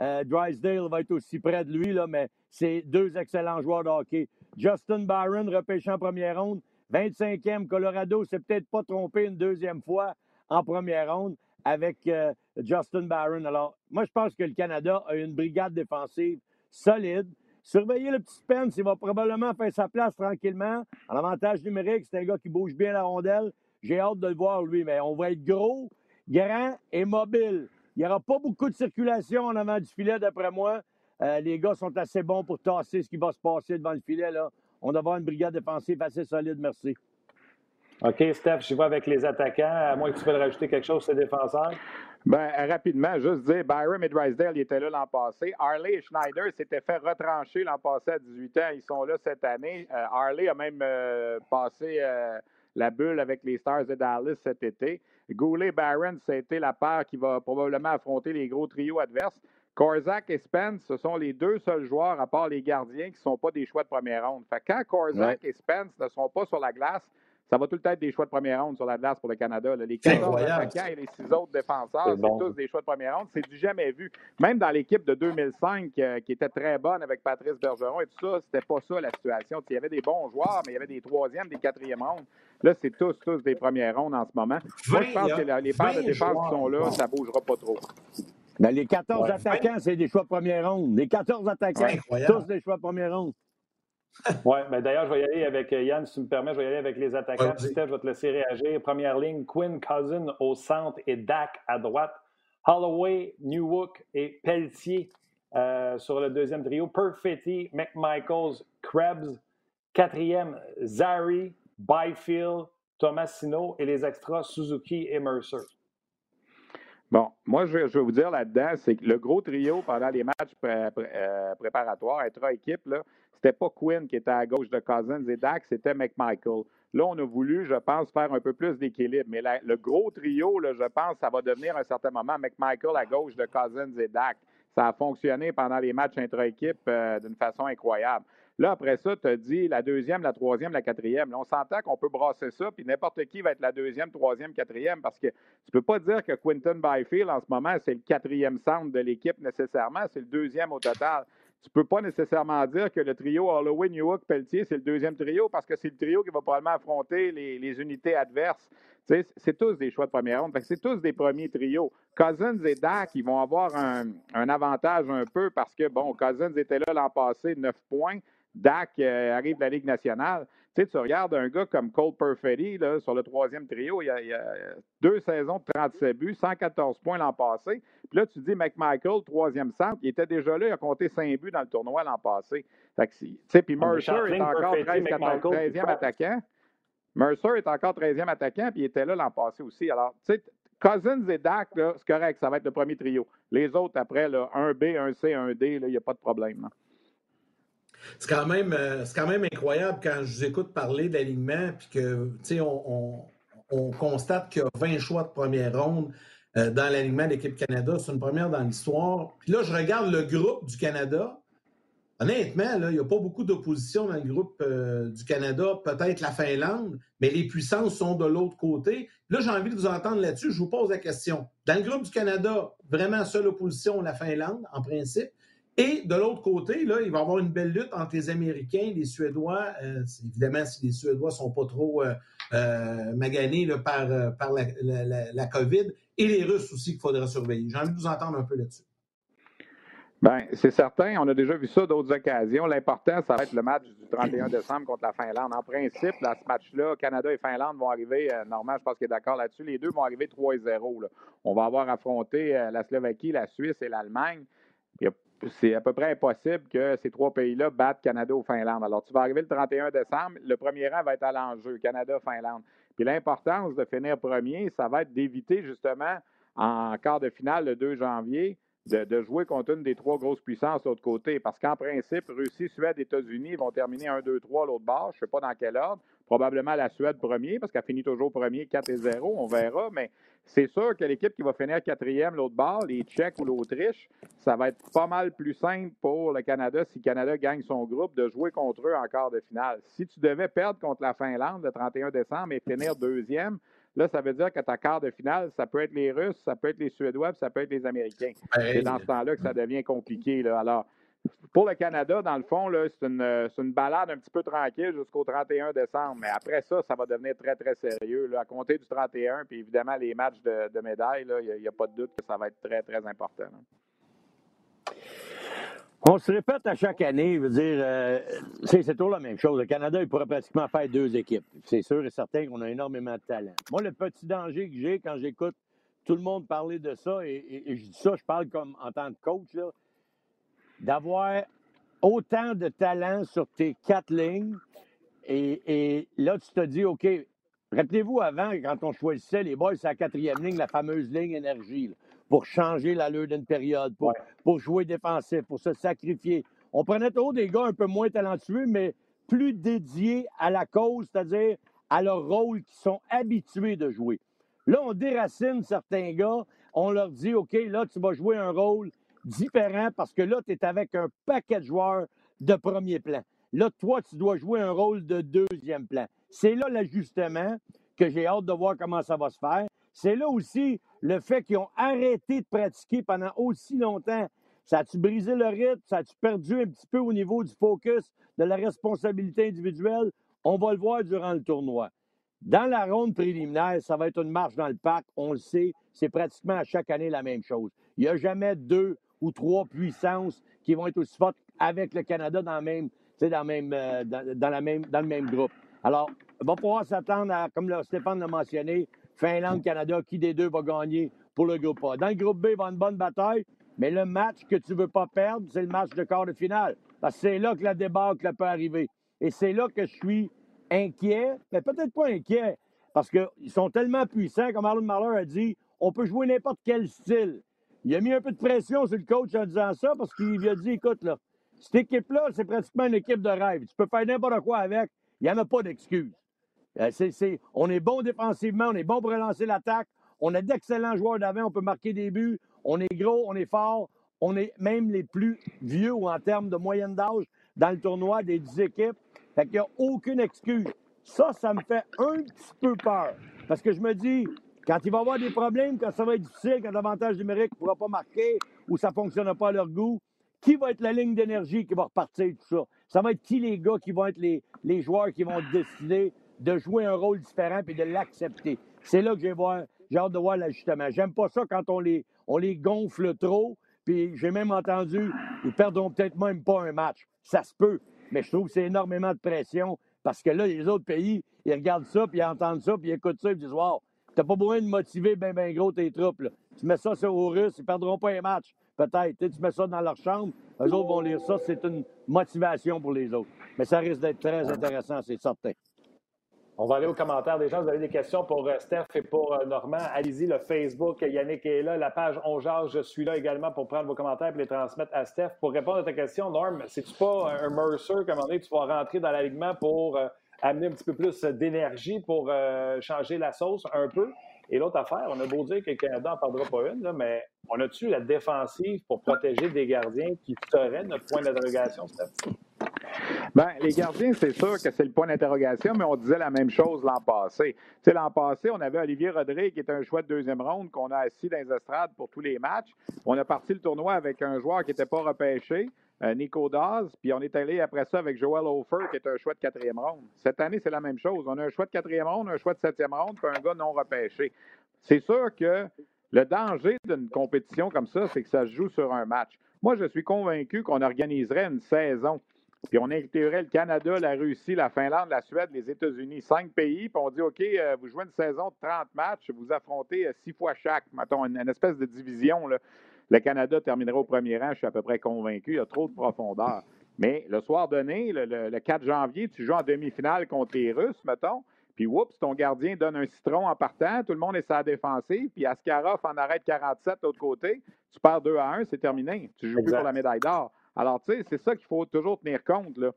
Euh, Drysdale va être aussi près de lui, là, mais c'est deux excellents joueurs de hockey. Justin Barron, repêché en première ronde, 25e. Colorado s'est peut-être pas trompé une deuxième fois en première ronde avec euh, Justin Barron. Alors, moi, je pense que le Canada a une brigade défensive solide. Surveillez le petit Spence, il va probablement faire sa place tranquillement. En avantage numérique, c'est un gars qui bouge bien la rondelle. J'ai hâte de le voir, lui, mais on va être gros, grand et mobile. Il n'y aura pas beaucoup de circulation en avant du filet, d'après moi. Euh, les gars sont assez bons pour tasser ce qui va se passer devant le filet. Là. On doit avoir une brigade défensive assez solide, merci. OK, Steph, je vais avec les attaquants. À moins que tu veuilles rajouter quelque chose, ces défenseurs. Bien, rapidement, juste dire, Byron et Drysdale, ils étaient là l'an passé. Harley et Schneider s'étaient fait retrancher l'an passé à 18 ans. Ils sont là cette année. Euh, Harley a même euh, passé la bulle avec les Stars de Dallas cet été. Goulet Barron, été la paire qui va probablement affronter les gros trios adverses. Korzak et Spence, ce sont les deux seuls joueurs, à part les gardiens, qui ne sont pas des choix de première ronde. Fait quand Korzak et Spence ne sont pas sur la glace, ça va tout le temps être des choix de première ronde sur la glace pour le Canada. Les 14 attaquants et les six autres défenseurs, c'est tous des choix de première ronde. C'est du jamais vu. Même dans l'équipe de 2005, euh, qui était très bonne avec Patrice Bergeron et tout ça, c'était pas ça la situation. Il y avait des bons joueurs, mais il y avait des troisièmes, des quatrièmes rondes. Là, c'est tous, tous des premières rondes en ce moment. Moi, je pense que les paires de défense qui sont là, ça ne bougera pas trop. Ben, les 14 attaquants, c'est des choix de première ronde. Les 14 attaquants, tous des choix de première ronde. Oui, mais d'ailleurs, je vais y aller avec euh, Yann, si tu me permets, je vais y aller avec les attaquants. Steph, je vais te laisser réagir. Première ligne, Quinn Cousin au centre et Dak à droite. Holloway, Newhook et Pelletier euh, sur le deuxième trio. Perfetti, McMichaels, Krebs. Quatrième, Zari, Byfield, Tomasino et les extras Suzuki et Mercer. Bon, moi, je vais, vous dire là-dedans, c'est que le gros trio pendant les matchs euh, préparatoires, intra-équipe, c'était pas Quinn qui était à gauche de Cousins et Dak, c'était McMichael. Là, on a voulu, je pense, faire un peu plus d'équilibre. Mais le gros trio, je pense, ça va devenir à un certain moment McMichael à gauche de Cousins et Dak. Ça a fonctionné pendant les matchs intra-équipe euh, d'une façon incroyable. Là, après ça, tu as dit la deuxième, la troisième, la quatrième. Là, on s'entend qu'on peut brasser ça, puis n'importe qui va être la deuxième, troisième, quatrième, parce que tu ne peux pas dire que Quinton Byfield, en ce moment, c'est le quatrième centre de l'équipe nécessairement, c'est le deuxième au total. Tu ne peux pas nécessairement dire que le trio Holloway, Newhook, Pelletier, c'est le deuxième trio, parce que c'est le trio qui va probablement affronter les, unités adverses. C'est tous des choix de première ronde. C'est tous des premiers trios. Cousins et Dak, ils vont avoir un, avantage un peu parce que, bon, Cousins était là l'an passé, 9 points. Dak euh, arrive de la Ligue nationale. Tu sais, tu regardes un gars comme Cole Perfetti là, sur le troisième trio, il y, a, deux saisons de 37 buts, 114 points l'an passé. Puis là, tu dis McMichael, troisième centre, il était déjà là, il a compté 5 buts dans le tournoi l'an passé. Puis Mercer est encore 13, 13e attaquant. Mercer est encore 13e attaquant, puis il était là l'an passé aussi. Alors, tu sais, Cousins et Dak, c'est correct, ça va être le premier trio. Les autres, après, là, un B, un C, un D, il n'y a pas de problème. C'est quand, même, euh, quand même incroyable quand je vous écoute parler d'alignement, puis que, on, on, constate qu'il y a 20 choix de première ronde euh, dans l'alignement de l'équipe Canada. C'est une première dans l'histoire. Puis là, je regarde le groupe du Canada. Honnêtement, il n'y a pas beaucoup d'opposition dans le groupe euh, du Canada, peut-être la Finlande, mais les puissances sont de l'autre côté. Là, j'ai envie de vous entendre là-dessus. Je vous pose la question. Dans le groupe du Canada, vraiment seule opposition, la Finlande, en principe. Et de l'autre côté, là, il va y avoir une belle lutte entre les Américains, les Suédois. Euh, évidemment, si les Suédois sont pas trop euh, maganés par, la, COVID, et les Russes aussi qu'il faudra surveiller. J'ai envie de vous entendre un peu là-dessus. Bien, c'est certain. On a déjà vu ça d'autres occasions. L'important, ça va être le match du 31 décembre contre la Finlande. En principe, dans ce match-là, Canada et Finlande vont arriver, euh, je pense qu'il est d'accord là-dessus, les deux vont arriver 3-0. On va avoir affronté euh, la Slovaquie, la Suisse et l'Allemagne. C'est à peu près impossible que ces trois pays-là battent Canada ou Finlande. Alors, tu vas arriver le 31 décembre, le premier rang va être à l'enjeu, Canada-Finlande. Puis l'importance de finir premier, ça va être d'éviter justement en quart de finale le 2 janvier de, jouer contre une des trois grosses puissances de l'autre côté. Parce qu'en principe, Russie, Suède, États-Unis vont terminer 1, 2, 3 l'autre bord. Je ne sais pas dans quel ordre. Probablement la Suède premier, parce qu'elle finit toujours premier 4 et 0. On verra. Mais c'est sûr que l'équipe qui va finir quatrième l'autre bord, les Tchèques ou l'Autriche, ça va être pas mal plus simple pour le Canada, si le Canada gagne son groupe, de jouer contre eux en quart de finale. Si tu devais perdre contre la Finlande le 31 décembre et finir deuxième, Là, ça veut dire que ta quart de finale, ça peut être les Russes, ça peut être les Suédois, ça peut être les Américains. c'est dans ce temps-là que ça devient compliqué. Là. Alors, pour le Canada, dans le fond, c'est une, balade un petit peu tranquille jusqu'au 31 décembre. Mais après ça, ça va devenir très, très sérieux. Là. À compter du 31, puis évidemment, les matchs de, médailles, il n'y a, pas de doute que ça va être très, très important. On se répète à chaque année, je dire, euh, c'est toujours la même chose. Le Canada, il pourrait pratiquement faire deux équipes. C'est sûr et certain qu'on a énormément de talent. Moi, le petit danger que j'ai quand j'écoute tout le monde parler de ça, et, je dis ça, je parle comme en tant que coach, d'avoir autant de talent sur tes quatre lignes, et, là, tu te dis, OK, rappelez-vous avant, quand on choisissait les boys, c'est la quatrième ligne, la fameuse ligne énergie pour changer l'allure d'une période, pour, pour jouer défensif, pour se sacrifier. On prenait toujours des gars un peu moins talentueux, mais plus dédiés à la cause, c'est-à-dire à leur rôle qu'ils sont habitués de jouer. Là, on déracine certains gars, on leur dit, OK, là, tu vas jouer un rôle différent parce que là, tu es avec un paquet de joueurs de premier plan. Là, toi, tu dois jouer un rôle de deuxième plan. C'est là l'ajustement que j'ai hâte de voir comment ça va se faire. C'est là aussi le fait qu'ils ont arrêté de pratiquer pendant aussi longtemps. Ça a-tu brisé le rythme? Ça a-tu perdu un petit peu au niveau du focus, de la responsabilité individuelle? On va le voir durant le tournoi. Dans la ronde préliminaire, ça va être une marche dans le parc. On le sait, c'est pratiquement à chaque année la même chose. Il n'y a jamais deux ou trois puissances qui vont être aussi fortes avec le Canada dans, le même groupe. Alors, on va pouvoir s'attendre à, comme Stéphane l'a mentionné, Finlande, Canada, qui des deux va gagner pour le groupe A. Dans le groupe B, il va y avoir une bonne bataille, mais le match que tu ne veux pas perdre, c'est le match de quart de finale. Parce que c'est là que la débâcle peut arriver. Et c'est là que je suis inquiet, mais peut-être pas inquiet, parce qu'ils sont tellement puissants, comme Arlen Marler a dit, on peut jouer n'importe quel style. Il a mis un peu de pression sur le coach en disant ça, parce qu'il lui a dit, écoute, là, cette équipe-là, c'est pratiquement une équipe de rêve. Tu peux faire n'importe quoi avec, il n'y en a pas d'excuses. Euh, on est bon défensivement, on est bon pour relancer l'attaque. On a d'excellents joueurs d'avant, on peut marquer des buts. On est gros, on est fort. On est même les plus vieux en termes de moyenne d'âge dans le tournoi des 10 équipes. Fait qu'il n'y a aucune excuse. Ça, ça me fait un petit peu peur. Parce que je me dis, quand il va y avoir des problèmes, quand ça va être difficile, quand l'avantage numérique ne pourra pas marquer ou ça ne fonctionnera pas à leur goût, qui va être la ligne d'énergie qui va repartir tout ça? Ça va être qui les gars qui vont être les, les joueurs qui vont décider de jouer un rôle différent et de l'accepter? C'est là que j'ai hâte de voir l'ajustement. J'aime pas ça quand on les, on les gonfle trop. Puis j'ai même entendu, ils perdront peut-être même pas un match. Ça se peut. Mais je trouve que c'est énormément de pression parce que là, les autres pays, ils regardent ça, puis ils entendent ça, puis ils écoutent ça, ils disent Wow, t'as pas besoin de motiver bien, bien gros tes troupes. Tu mets ça sur aux Russes, ils perdront pas un match. Peut-être. Tu mets ça dans leur chambre, eux autres vont lire ça, c'est une motivation pour les autres. Mais ça risque d'être très intéressant, c'est certain. On va aller aux commentaires des gens. Vous avez des questions pour Steph et pour Normand. Allez-y, le Facebook, Yannick est là. La page On je suis là également pour prendre vos commentaires et les transmettre à Steph. Pour répondre à ta question, Norm, c'est-tu pas un Mercer, comme on dit, tu vas rentrer dans l'alignement pour amener un petit peu plus d'énergie pour changer la sauce un peu? Et l'autre affaire, on a beau dire que le Canada n'en parlera pas une, mais on a-tu la défensive pour protéger des gardiens qui seraient notre point d'interrogation, Bien, les gardiens, c'est sûr que c'est le point d'interrogation, mais on disait la même chose l'an passé. Tu sais, l'an passé, on avait Olivier Rodrigue, qui est un choix de deuxième ronde, qu'on a assis dans les estrades pour tous les matchs. On a parti le tournoi avec un joueur qui n'était pas repêché, euh, Nico Daz, puis on est allé après ça avec Joel Hofer, qui est un choix de quatrième ronde. Cette année, c'est la même chose. On a un choix de quatrième ronde, un choix de septième ronde, puis un gars non repêché. C'est sûr que le danger d'une compétition comme ça, c'est que ça se joue sur un match. Moi, je suis convaincu qu'on organiserait une saison puis on inclurait le Canada, la Russie, la Finlande, la Suède, les États-Unis, cinq pays. Puis on dit, OK, euh, vous jouez une saison de 30 matchs, vous affrontez euh, six fois chaque. Mettons, une, espèce de division. Le Canada terminera au premier rang, je suis à peu près convaincu. Il y a trop de profondeur. Mais le soir donné, le, 4 janvier, tu joues en demi-finale contre les Russes, mettons. Puis, oups, ton gardien donne un citron en partant. Tout le monde est sa défensive. Puis, Askarov en arrête 47 de l'autre côté. Tu perds 2 à 1, c'est terminé. Tu joues plus pour la médaille d'or. Alors, tu sais, c'est ça qu'il faut toujours tenir compte. Là.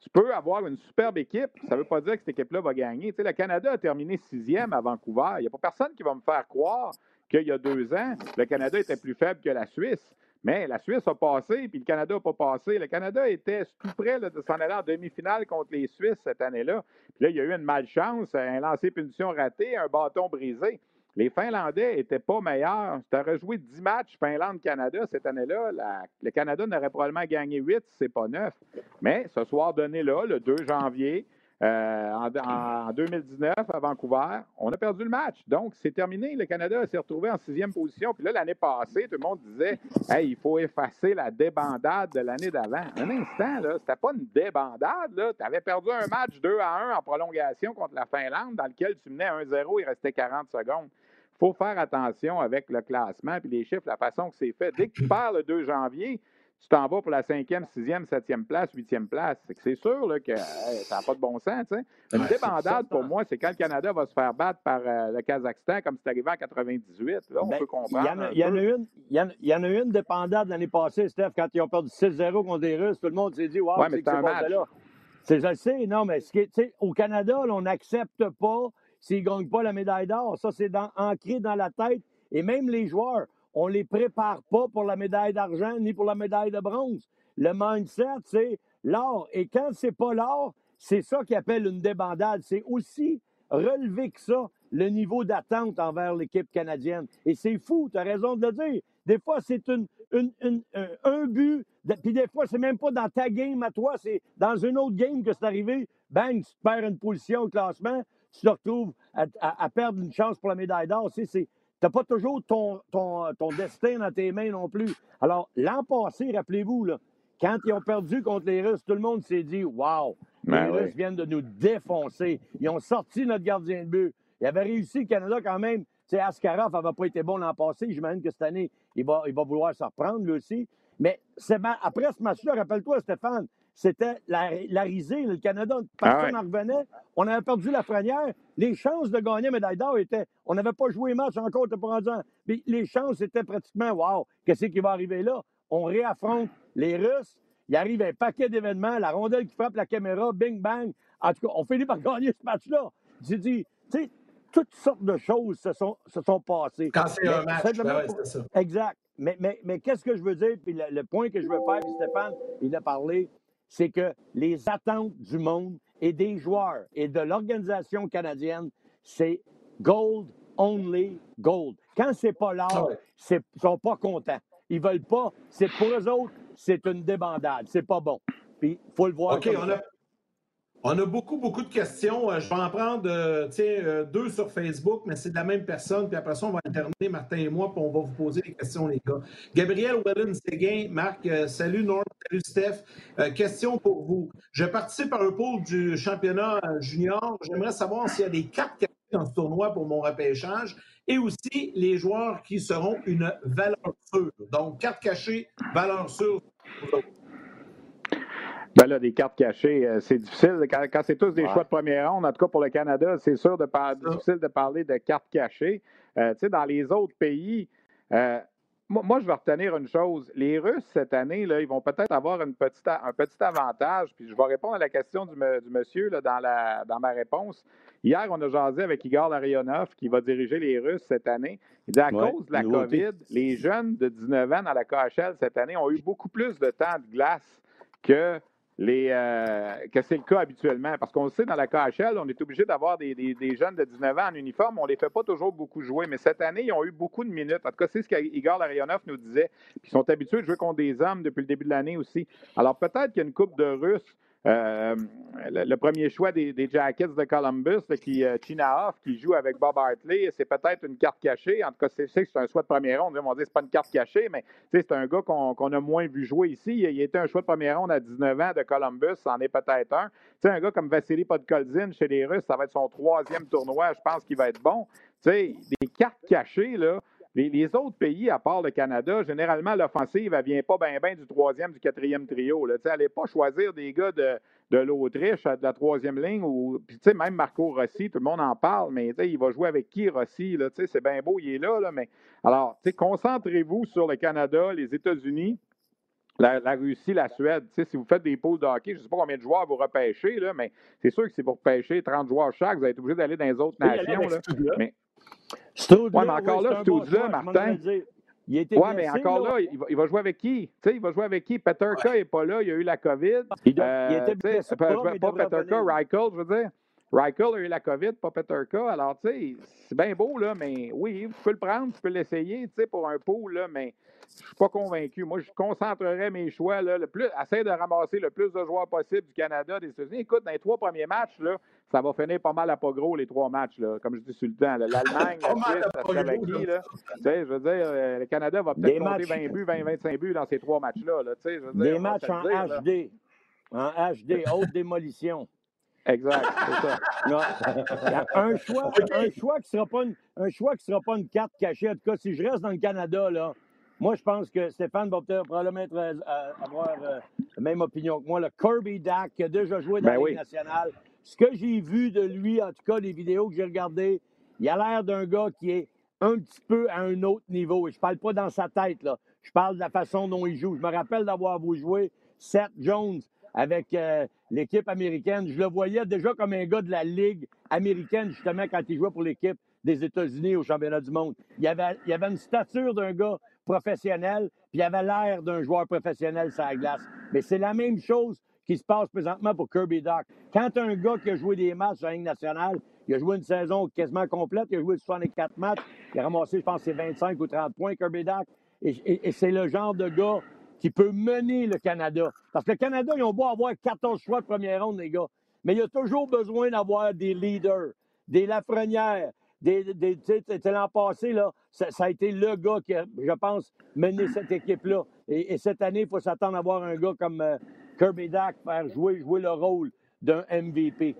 Tu peux avoir une superbe équipe, ça ne veut pas dire que cette équipe-là va gagner. Tu sais, le Canada a terminé sixième à Vancouver. Il n'y a pas personne qui va me faire croire qu'il y a deux ans, le Canada était plus faible que la Suisse. Mais la Suisse a passé, puis le Canada n'a pas passé. Le Canada était tout près de s'en aller en demi-finale contre les Suisses cette année-là. Puis là, il y a eu une malchance, un lancer punition raté, un bâton brisé. Les Finlandais n'étaient pas meilleurs. Tu aurais joué 10 matchs Finlande-Canada cette année-là. le Canada n'aurait probablement gagné 8, c'est pas 9. Mais ce soir donné-là, le 2 janvier, euh, en, 2019 à Vancouver, on a perdu le match. Donc, c'est terminé. Le Canada s'est retrouvé en sixième position. Puis là, l'année passée, tout le monde disait Hey, il faut effacer la débandade de l'année d'avant. Un instant, là, c'était pas une débandade. Tu avais perdu un match 2 à 1 en prolongation contre la Finlande, dans lequel tu menais 1-0, il restait 40 secondes. Il faut faire attention avec le classement et les chiffres, la façon que c'est fait. Dès que tu perds le 2 janvier, tu t'en vas pour la cinquième, sixième, septième place, huitième place. C'est sûr là, que ça n'a pas de bon sens. Une débandade, pour moi, c'est quand le Canada va se faire battre par euh, le Kazakhstan, comme c'est arrivé en 98. Là, on ben, peut comprendre. Il y, en a une, y, en a une débandade l'année passée, Steph, quand ils ont perdu 6-0 contre les Russes. Tout le monde s'est dit, waouh, ouais, c'est un match. là. Je le sais, non, mais au Canada, on n'accepte pas s'ils ne gagnent pas la médaille d'or. Ça, c'est ancré dans la tête. Et même les joueurs, on ne les prépare pas pour la médaille d'argent ni pour la médaille de bronze. Le mindset, c'est l'or. Et quand c'est pas l'or, c'est ça qui appelle une débandade. C'est aussi relever que ça, le niveau d'attente envers l'équipe canadienne. Et c'est fou, tu as raison de le dire. Des fois, c'est un, but, puis des fois, c'est même pas dans ta game à toi, c'est dans une autre game que c'est arrivé. Bang, tu perds une position au classement, tu te retrouves à, perdre une chance pour la médaille d'or. Tu n'as pas toujours ton, ton, destin dans tes mains non plus. Alors, l'an passé, rappelez-vous, quand ils ont perdu contre les Russes, tout le monde s'est dit Wow, ben les Russes viennent de nous défoncer. Ils ont sorti notre gardien de but. Ils avaient réussi le Canada quand même. Tu sais, Askarov n'avait pas été bon l'an passé. J'imagine que cette année, il va, il va vouloir se reprendre lui aussi. Mais après ce match-là, rappelle-toi, Stéphane, c'était la, risée. Le Canada, personne n'en ah revenait. On avait perdu la frenière. Les chances de gagner médaille d'or étaient. On n'avait pas joué match encore, pour en Mais les chances étaient pratiquement wow, qu'est-ce qui va arriver là? On réaffronte les Russes. Il arrive un paquet d'événements, la rondelle qui frappe la caméra, bing bang. En tout cas, on finit par gagner ce match-là. J'ai dit, tu sais, toutes sortes de choses se sont, se sont passées. Quand c'est un match, ben c'est ça. Exact. Mais, mais, mais qu'est-ce que je veux dire? Puis le, point que je veux faire, puis Stéphane, il a parlé, c'est que les attentes du monde et des joueurs et de l'organisation canadienne, c'est gold only gold. Quand c'est pas l'or, ah ils sont pas contents. Ils veulent pas. C'est pour eux autres, c'est une débandade. C'est pas bon. Puis faut le voir. OK, on a, on a beaucoup, beaucoup de questions. Euh, je vais en prendre euh, euh, deux sur Facebook, mais c'est de la même personne. Puis après ça, on va alterner, Martin et moi, puis on va vous poser des questions, les gars. Gabriel Wellen-Séguin, Marc, salut Norm, salut Steph. question pour vous. Je participe à un pôle du championnat junior. J'aimerais savoir s'il y a des cartes dans ce tournoi pour mon repêchage et aussi les joueurs qui seront une valeur sûre. Donc, carte cachée, valeur sûre. Ben là, des cartes cachées, euh, c'est difficile. Quand, c'est tous des choix de première ronde, en tout cas pour le Canada, c'est sûr de difficile de parler de cartes cachées. Euh, tu sais, dans les autres pays, euh, moi, je vais retenir une chose. Les Russes, cette année, là, ils vont peut-être avoir une petite, un petit avantage. Puis je vais répondre à la question du, monsieur là, dans, la, dans ma réponse. Hier, on a jasé avec Igor Larionov, qui va diriger les Russes cette année. Il dit à cause de la COVID, les jeunes de 19 ans dans la KHL cette année ont eu beaucoup plus de temps de glace que les, euh, que c'est le cas habituellement. Parce qu'on sait, dans la KHL, on est obligé d'avoir des, jeunes de 19 ans en uniforme. On ne les fait pas toujours beaucoup jouer. Mais cette année, ils ont eu beaucoup de minutes. En tout cas, c'est ce qu'Igor Larionov nous disait. Ils sont habitués de jouer contre des hommes depuis le début de l'année aussi. Alors peut-être qu'il y a une coupe de Russes euh, le, premier choix des, Jackets de Columbus, qui euh, qui joue avec Bob Hartley, c'est peut-être une carte cachée. En tout cas, c'est c'est un choix de première ronde. On va dire c'est pas une carte cachée, mais c'est un gars qu'on a moins vu jouer ici. Il, était un choix de première ronde à 19 ans de Columbus, c'en est peut-être un. sais, un gars comme Vassili Podkolzin chez les Russes, ça va être son troisième tournoi. Je pense qu'il va être bon. des cartes cachées, là. Les, autres pays, à part le Canada, généralement, l'offensive, elle ne vient pas bien ben du troisième, du quatrième trio. Là. N'allait pas choisir des gars de, de l'Autriche, de la troisième ligne. Ou, puis, même Marco Rossi, tout le monde en parle, mais il va jouer avec qui, Rossi? C'est bien beau, il est là, là mais alors, concentrez-vous sur le Canada, les États-Unis, la, Russie, la Suède. si vous faites des poules de hockey, je ne sais pas combien de joueurs vous repêchez, là, mais c'est sûr que si vous repêchez 30 joueurs chaque, vous êtes obligé d'aller dans les autres nations. Là. Mais, oui, mais encore là, là, Martin. Oui, mais encore là, il va, jouer avec qui? il va jouer avec qui? Peterka n'est pas là, il a eu la COVID. Il, euh, était blessé, pas, pas Peterka, Reichel, je veux dire. Reichel a eu la COVID, pas Peterka. Alors, tu sais, c'est bien beau, là, mais oui, tu peux le prendre, tu peux l'essayer, tu sais, pour un pool, là, mais je suis pas convaincu. Moi, je concentrerais mes choix, là, le plus, essayer de ramasser le plus de joueurs possible du Canada, des États-Unis. Écoute, dans les trois premiers matchs, là, ça va finir pas mal à pas gros, les trois matchs, là, comme je dis sur le temps. L'Allemagne, la Suisse, la Slovaquie, là. Tu sais, je veux dire, euh, le Canada va peut-être compter 20 buts, 20, 25 buts dans ces trois matchs-là, là, tu sais, je veux dire, Des matchs en HD. En HD, haute démolition. Exact, c'est ça. un choix, un choix qui sera pas une, un choix qui sera pas une carte cachée. En tout cas, si je reste dans le Canada, là, moi, je pense que Stéphane va peut-être probablement euh, avoir euh, la même opinion que moi. Le Kirby Dack, qui a déjà joué dans ben la Ligue nationale. Ce que j'ai vu de lui, en tout cas, les vidéos que j'ai regardées, il a l'air d'un gars qui est un petit peu à un autre niveau. Et je parle pas dans sa tête, là. Je parle de la façon dont il joue. Je me rappelle d'avoir vu jouer Seth Jones avec euh, l'équipe américaine. Je le voyais déjà comme un gars de la Ligue américaine, justement, quand il jouait pour l'équipe des États-Unis au championnat du monde. Il avait, avait une stature d'un gars professionnel, puis il avait l'air d'un joueur professionnel sur la glace. Mais c'est la même chose qui se passe présentement pour Kirby Doc. Quand un gars qui a joué des matchs la Ligue nationale, il a joué une saison quasiment complète, il a joué 64 matchs, il a ramassé, je pense, ses 25 ou 30 points, Kirby Doc. Et, c'est le genre de gars qui peut mener le Canada. Parce que le Canada, ils ont beau avoir 14 choix de première ronde, les gars. Mais il y a toujours besoin d'avoir des leaders, des Lafrenières, des, des, l'an passé, là, ça, a été le gars qui a, je pense, mené cette équipe-là. Et, cette année, il faut s'attendre à voir un gars comme euh, Kirby Dack faire jouer, jouer le rôle d'un MVP.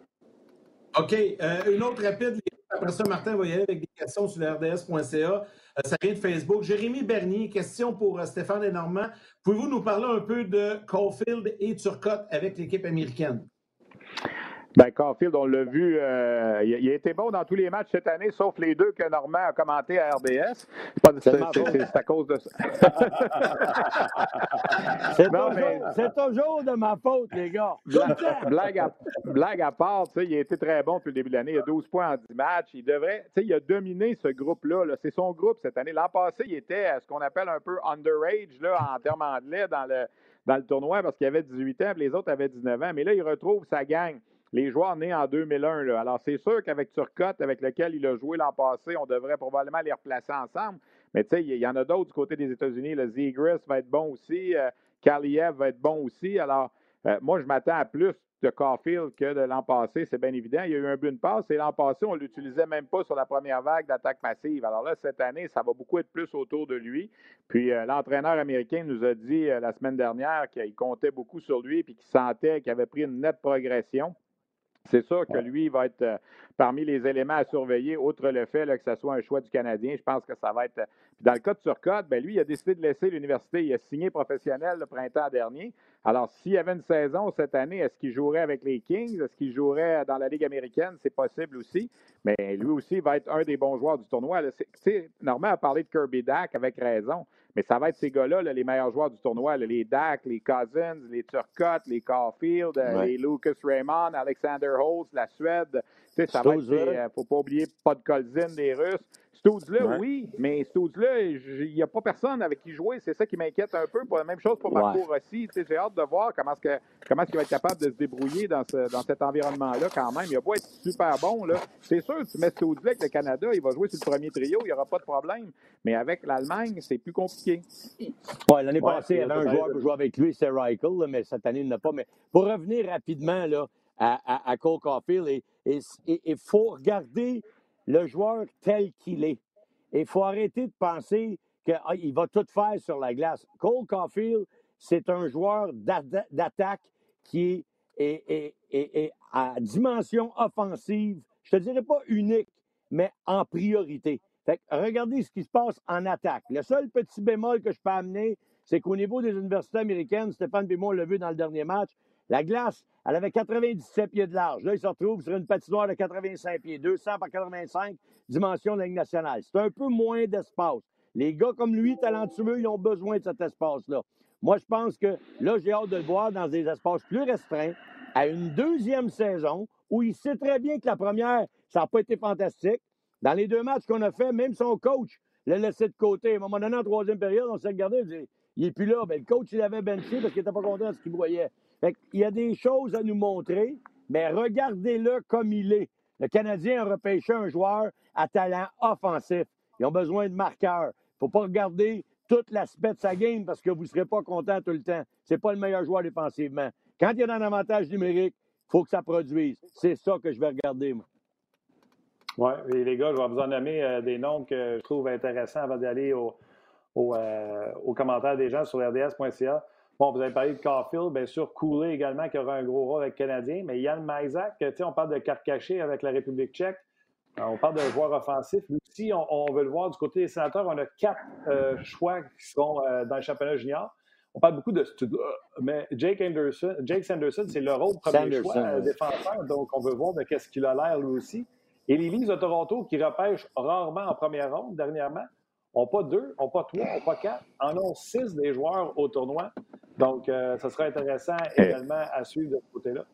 OK. Euh, une autre rapide. Après ça, Martin va y avec des questions sur RDS.ca. Euh, ça vient de Facebook. Jérémy Bernier, question pour Stéphane et Normand. Pouvez-vous nous parler un peu de Caulfield et Turcotte avec l'équipe américaine? Ben, Caulfield, on l'a vu, euh, il, a été bon dans tous les matchs cette année, sauf les deux que Normand a commenté à RDS. C'est à cause de ça. c'est toujours, de ma faute, les gars. Blague, à, blague à part, il a été très bon depuis le début de l'année. Il a 12 points en 10 matchs. Il devrait, il a dominé ce groupe-là. -là, c'est son groupe cette année. L'an passé, il était à ce qu'on appelle un peu underage là, en termes anglais dans le, dans le tournoi parce qu'il avait 18 ans les autres avaient 19 ans. Mais là, il retrouve sa gang les joueurs nés en 2001. Là. Alors, c'est sûr qu'avec Turcotte, avec lequel il a joué l'an passé, on devrait probablement les replacer ensemble. Mais tu sais, il y en a d'autres du côté des États-Unis. Le Zegris va être bon aussi. Euh, va être bon aussi. Alors, euh, moi, je m'attends à plus de Caulfield que de l'an passé, c'est bien évident. Il y a eu un but de passe et l'an passé, on ne l'utilisait même pas sur la première vague d'attaque massive. Alors là, cette année, ça va beaucoup être plus autour de lui. Puis euh, l'entraîneur américain nous a dit la semaine dernière qu'il comptait beaucoup sur lui et qu'il sentait qu'il avait pris une nette progression. C'est sûr que lui, il va être euh, parmi les éléments à surveiller, outre le fait que ce soit un choix du Canadien. Je pense que ça va être. Euh, dans le cas de Turcotte, ben lui, il a décidé de laisser l'université. Il a signé professionnel le printemps dernier. Alors, s'il y avait une saison cette année, est-ce qu'il jouerait avec les Kings? Est-ce qu'il jouerait dans la Ligue américaine? C'est possible aussi. Mais lui aussi va être un des bons joueurs du tournoi. Normand a parlé de Kirby Dack avec raison. Mais ça va être ces gars-là, les meilleurs joueurs du tournoi. les Dak, les Cousins, les Turcotte, les Caulfield, euh, les Lucas Raymond, Alexander Holtz, la Suède. Ça va être, ne euh, faut pas oublier Podkolzin, les Russes. Stoods-là, oui, mais Stoods-là, il n'y a pas personne avec qui jouer. C'est ça qui m'inquiète un peu. la même chose pour Marco Rossi. J'ai hâte de voir comment, que, comment il va être capable de se débrouiller dans, ce, dans cet environnement-là quand même. Il va pas être super bon. C'est sûr, tu mets Stoods-là avec le Canada, il va jouer sur le premier trio, il n'y aura pas de problème. Mais avec l'Allemagne, c'est plus compliqué. Ouais, L'année passée, il y avait un joueur qui jouait avec lui, c'est Reichel, mais cette année, il n'a pas. Mais pour revenir rapidement là, à, à, Cole Caulfield, il faut regarder le joueur tel qu'il est. il faut arrêter de penser qu'il ah, va tout faire sur la glace. Cole Caulfield, c'est un joueur d'attaque qui est, à dimension offensive, je te dirais pas unique, mais en priorité. regardez ce qui se passe en attaque. Le seul petit bémol que je peux amener, c'est qu'au niveau des universités américaines, Stéphane Bimon l'a vu dans le dernier match, la glace, elle avait 97 pieds de large. Là, il se retrouve sur une patinoire de 85 pieds, 200 par 85, dimension de la Ligue nationale. C'est un peu moins d'espace. Les gars comme lui, talentueux, ils ont besoin de cet espace-là. Moi, je pense que là, j'ai hâte de le voir dans des espaces plus restreints, à une deuxième saison, où il sait très bien que la première, ça n'a pas été fantastique. Dans les deux matchs qu'on a fait, même son coach l'a laissé de côté. À un moment donné, en troisième période, on s'est regardé, il n'est plus là. Ben, le coach, il avait benché parce qu'il n'était pas content de ce qu'il voyait il y a des choses à nous montrer, mais regardez-le comme il est. Le Canadien a repêché un joueur à talent offensif. Ils ont besoin de marqueurs. Il ne faut pas regarder tout l'aspect de sa game parce que vous ne serez pas content tout le temps. Ce n'est pas le meilleur joueur défensivement. Quand il y a un avantage numérique, il faut que ça produise. C'est ça que je vais regarder, moi. Oui, les gars, je vais vous en nommer euh, des noms que je trouve intéressants avant d'aller euh, aux commentaires des gens sur rds.ca. Bon, vous avez parlé de Caulfield, bien sûr, Cooley également, qui aura un gros rôle avec le Canadien, mais Yann Maizak, on parle de carte cachée avec la République tchèque, euh, on parle d'un joueur offensif. Si on, veut le voir du côté des sénateurs, on a quatre euh, choix qui seront euh, dans le championnat junior. On parle beaucoup de mais Jake Anderson, Jake Sanderson, c'est le rôle premier choix défenseur, donc on veut voir de qu'est-ce qu'il a l'air lui aussi. Et les Leafs de Toronto qui repêchent rarement en première ronde dernièrement, n'ont pas deux, n'ont pas trois, n'ont pas quatre, en ont six des joueurs au tournoi. Donc, euh, ça sera intéressant également à suivre de ce côté-là.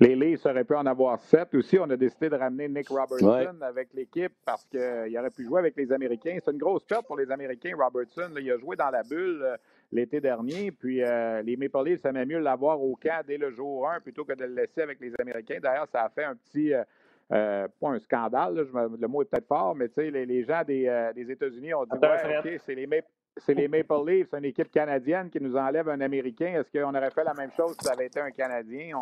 Les Leafs auraient pu en avoir sept aussi. On a décidé de ramener Nick Robertson avec l'équipe parce qu'il aurait pu jouer avec les Américains. C'est une grosse perte pour les Américains, Robertson. il a joué dans la bulle euh, l'été dernier. Puis euh, les Maple Leafs, ça mieux l'avoir au camp dès le jour 1 plutôt que de le laisser avec les Américains. D'ailleurs, ça a fait un petit. pas un scandale, le mot est peut-être fort, mais les, les gens des, des États-Unis ont dit ouais, OK, c'est les Maple c'est les Maple Leafs, une équipe canadienne qui nous enlève un Américain. Est-ce qu'on aurait fait la même chose si ça avait été un Canadien?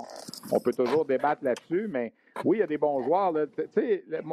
On, peut toujours débattre là-dessus, mais oui, il y a des bons joueurs.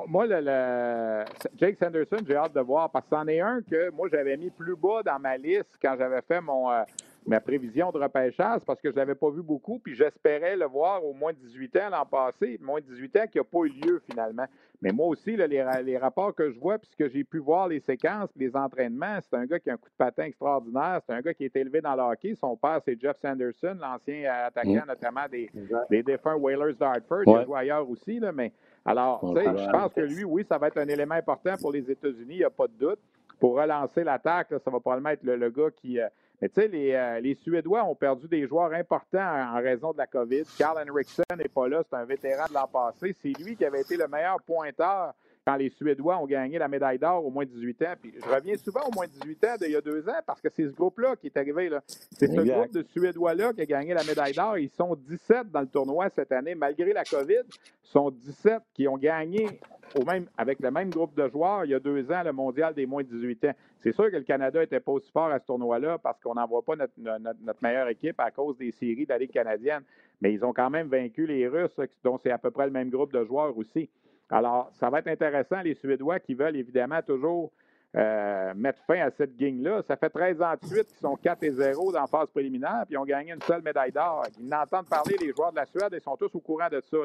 Moi, le, Jake Sanderson, j'ai hâte de voir parce que c'en est un que moi, j'avais mis plus bas dans ma liste quand j'avais fait mon, euh, ma prévision de repêchage parce que je ne l'avais pas vu beaucoup, puis j'espérais le voir au moins 18 ans l'an passé, moins 18 ans qui n'a pas eu lieu finalement. Mais moi aussi, les, rapports que je vois, puisque j'ai pu voir les séquences, les entraînements, c'est un gars qui a un coup de patin extraordinaire, c'est un gars qui est élevé dans le hockey. Son père, c'est Jeff Sanderson, l'ancien attaquant mmh. notamment des, des défunts Whalers d'Hartford. Il a joué ailleurs aussi, là, mais alors, je pense que lui, oui, ça va être un élément important pour les États-Unis, il n'y a pas de doute. Pour relancer l'attaque, ça va probablement être le, gars qui, euh, mais tu sais, euh, les, Suédois ont perdu des joueurs importants en, raison de la COVID. Carl Henriksson n'est pas là, c'est un vétéran de l'an passé. C'est lui qui avait été le meilleur pointeur quand les Suédois ont gagné la médaille d'or au moins 18 ans. Puis je reviens souvent au moins 18 ans d'il y a deux ans parce que c'est ce groupe-là qui est arrivé. Là. C'est ce groupe de Suédois-là qui a gagné la médaille d'or. Ils sont 17 dans le tournoi cette année, malgré la COVID. Ils sont 17 qui ont gagné au même, avec le même groupe de joueurs il y a deux ans le mondial des moins de 18 ans. C'est sûr que le Canada n'était pas aussi fort à ce tournoi-là parce qu'on n'envoie pas notre, notre, meilleure équipe à cause des séries de la Ligue canadienne. Mais ils ont quand même vaincu les Russes, dont c'est à peu près le même groupe de joueurs aussi. Alors, ça va être intéressant, les Suédois qui veulent évidemment toujours euh, mettre fin à cette gang-là. Ça fait 13 ans de suite qu'ils sont 4 et 0 dans la phase préliminaire, puis ils ont gagné une seule médaille d'or. Ils n'entendent parler, les joueurs de la Suède, ils sont tous au courant de ça.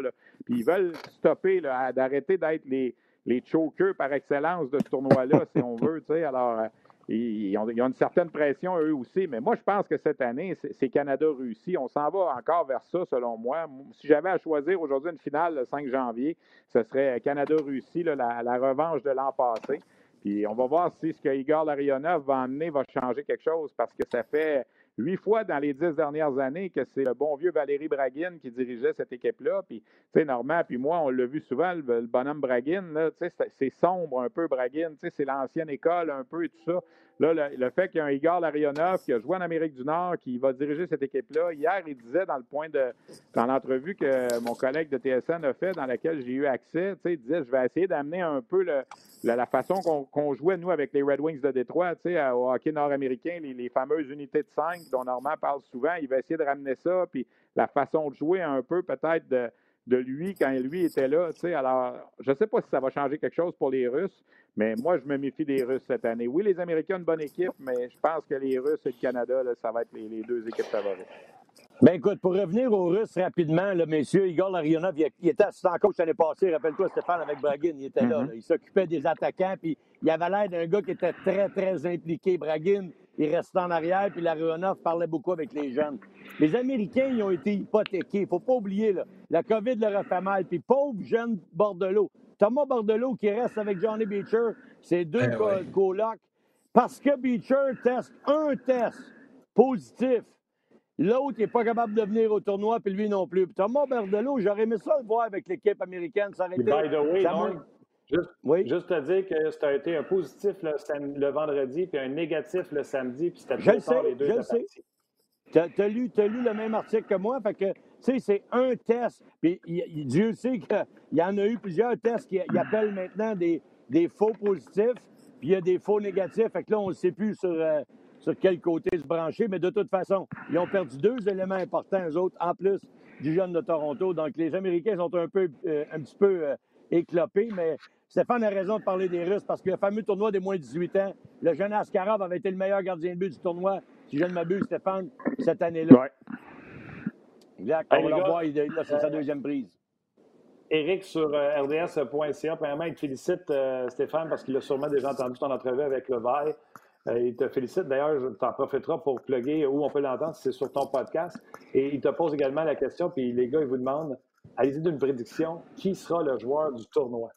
Puis ils veulent stopper, d'arrêter d'être les, les chokers par excellence de ce tournoi-là, si on veut. Alors, ils, ont, une certaine pression eux aussi. Mais moi, je pense que cette année, c'est Canada-Russie. On s'en va encore vers ça, selon moi. Si j'avais à choisir aujourd'hui une finale le 5 janvier, ce serait Canada-Russie, la, la revanche de l'an passé. Puis on va voir si ce que Igor Larionov va amener va changer quelque chose parce que ça fait huit fois dans les dix dernières années que c'est le bon vieux Valérie Braguin qui dirigeait cette équipe-là. Puis, tu sais, Normand, puis moi, on l'a vu souvent, le, bonhomme Braguin, c'est sombre un peu, Braguin, c'est l'ancienne école un peu et tout ça. Là, le, fait qu'il y a un Igor Larionov qui a joué en Amérique du Nord, qui va diriger cette équipe-là, hier, il disait dans le point de, dans l'entrevue que mon collègue de TSN a fait, dans laquelle j'ai eu accès, il disait, je vais essayer d'amener un peu la, façon qu'on jouait, nous, avec les Red Wings de Détroit, au hockey nord-américain, les, fameuses unités de 5 dont Normand parle souvent, il va essayer de ramener ça, puis la façon de jouer un peu peut-être de, de lui quand lui était là. Tu sais, alors, je ne sais pas si ça va changer quelque chose pour les Russes, mais moi, je me méfie des Russes cette année. Oui, les Américains ont une bonne équipe, mais je pense que les Russes et le Canada, ça va être les, deux équipes favorites. Ben écoute, pour revenir aux Russes rapidement, là, messieurs, Igor Larionov, il, était assistant coach l'année passée. Rappelle-toi, Stéphane, avec Braguin, il était là, mm-hmm. Il s'occupait des attaquants, puis il avait l'air d'un gars qui était très, très impliqué. Braguin, il restait en arrière, puis Larionov parlait beaucoup avec les jeunes. Les Américains, ils ont été hypothéqués. Il faut pas oublier, là, la COVID leur a fait mal. Puis pauvre jeune Bordelot, Thomas Bordelot qui reste avec Johnny Beecher, c'est deux ben colocs. Parce que Beecher teste un test positif. L'autre n'est pas capable de venir au tournoi, puis lui non plus. Thomas Bordelot, j'aurais aimé ça le voir avec l'équipe américaine. Ça aurait été, by the way, juste, oui? juste te dire que ça a été un positif le, vendredi, puis un négatif le samedi, puis c'était je le sais, les deux je le sais. Tu as, lu, lu le même article que moi, fait que, tu sais, c'est un test. Puis Dieu sait qu'il y en a eu plusieurs tests qui appellent maintenant des, des faux positifs, puis il y a des faux négatifs. Fait que là, on ne sait plus sur, euh, sur quel côté se brancher, mais de toute façon, ils ont perdu deux éléments importants, eux autres, en plus du jeune de Toronto. Donc, les Américains sont un, peu, euh, un petit peu euh, éclopés, mais Stéphane a raison de parler des Russes parce que le fameux tournoi des moins de 18 ans, le jeune Askarov avait été le meilleur gardien de but du tournoi, si je ne m'abuse, Stéphane, cette année-là. Ouais. Exact. On va le voir, il a sa deuxième prise. Eric sur euh, RDS.ca, premièrement, il te félicite, euh, Stéphane, parce qu'il a sûrement déjà entendu ton entrevue avec le Levaille. Euh, il te félicite. D'ailleurs, tu en profiteras pour plugger où on peut l'entendre, c'est sur ton podcast. Et il te pose également la question, puis les gars, ils vous demandent, allez-y d'une prédiction, qui sera le joueur du tournoi?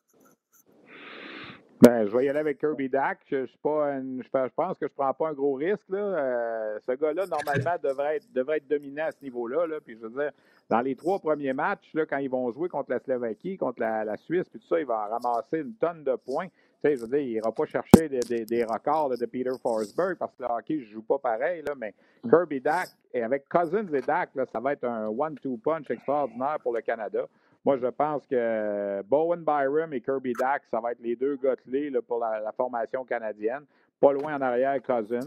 Ben, je vais y aller avec Kirby Dack. Je, je, pas je, pense que je prends pas un gros risque. Là. ce gars-là, normalement, devrait être, devrait être dominant à ce niveau-là. Là. Puis je veux dire, dans les trois premiers matchs, là, quand ils vont jouer contre la Slovaquie, contre la, Suisse, puis tout ça, il va ramasser une tonne de points. Sais, je veux dire, il n'ira pas chercher des, records de Peter Forsberg parce que le hockey ne joue pas pareil, là, mais Kirby Dak, et avec Cousins et Dak, là, ça va être un one-two punch extraordinaire pour le Canada. Moi, je pense que Bowen Byram et Kirby Dak, ça va être les deux gars clés pour la, la, formation canadienne. Pas loin en arrière, Cousins.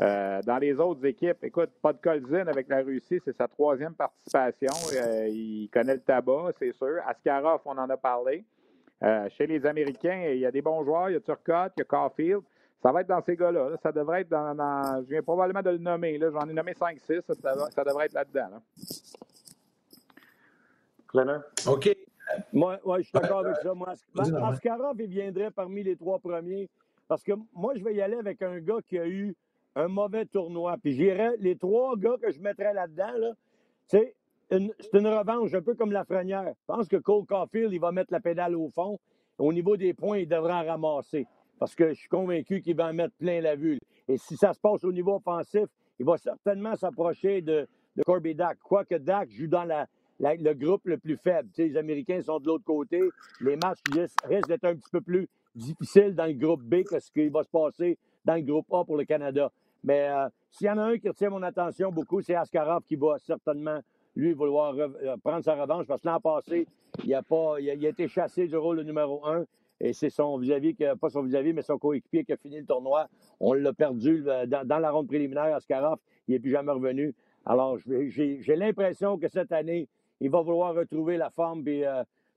Euh, dans les autres équipes, écoute, pas de Kolzin avec la Russie, c'est sa troisième participation. Euh, il connaît le tabac, c'est sûr. Askarov, on en a parlé. Euh, chez les Américains, il y a des bons joueurs. Il y a Turcotte, il y a Caulfield. Ça va être dans ces gars-là. Ça devrait être dans, Je viens probablement de le nommer. J'en ai nommé 5-6. Ça, devrait être là-dedans. Là. OK. Moi, je suis d'accord avec ça. Moi, Askarov, il viendrait parmi les trois premiers. Parce que moi, je vais y aller avec un gars qui a eu un mauvais tournoi. Puis j'irais, les trois gars que je mettrais là-dedans, là, c'est une, une revanche, un peu comme la frenière. Je pense que Cole Caulfield, il va mettre la pédale au fond. Au niveau des points, il devra en ramasser. Parce que je suis convaincu qu'il va en mettre plein la vue. Et si ça se passe au niveau offensif, il va certainement s'approcher de, de Corby Dak. Quoique Dak joue dans la, le groupe le plus faible. les Américains sont de l'autre côté. Les matchs risquent d'être un petit peu plus difficiles dans le groupe B que ce qui va se passer dans le groupe A pour le Canada. Mais euh, s'il y en a un qui retient mon attention beaucoup, c'est Askarov qui va certainement, lui, vouloir euh, prendre sa revanche parce que l'an passé, il a, pas, il été chassé du rôle de numéro un. Et c'est son vis-à-vis, pas son vis-à-vis, mais son coéquipier qui a fini le tournoi. On l'a perdu euh, dans, la ronde préliminaire, Askarov. Il n'est plus jamais revenu. Alors, j'ai l'impression que cette année, il va vouloir retrouver la forme et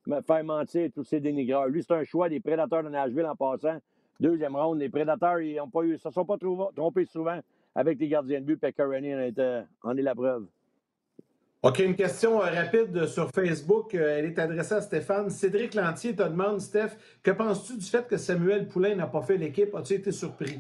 me faire mentir tous ces dénigreurs. Lui, c'est un choix des prédateurs de Nashville en passant. Deuxième ronde, les prédateurs, ils ne se sont pas trompés souvent avec les gardiens de but. Pecorani en, en est la preuve. OK, une question euh, rapide sur Facebook. Euh, elle est adressée à Stéphane. Cédric Lantier te demande, Steph, que penses-tu du fait que Samuel Poulain n'a pas fait l'équipe? As-tu été surpris?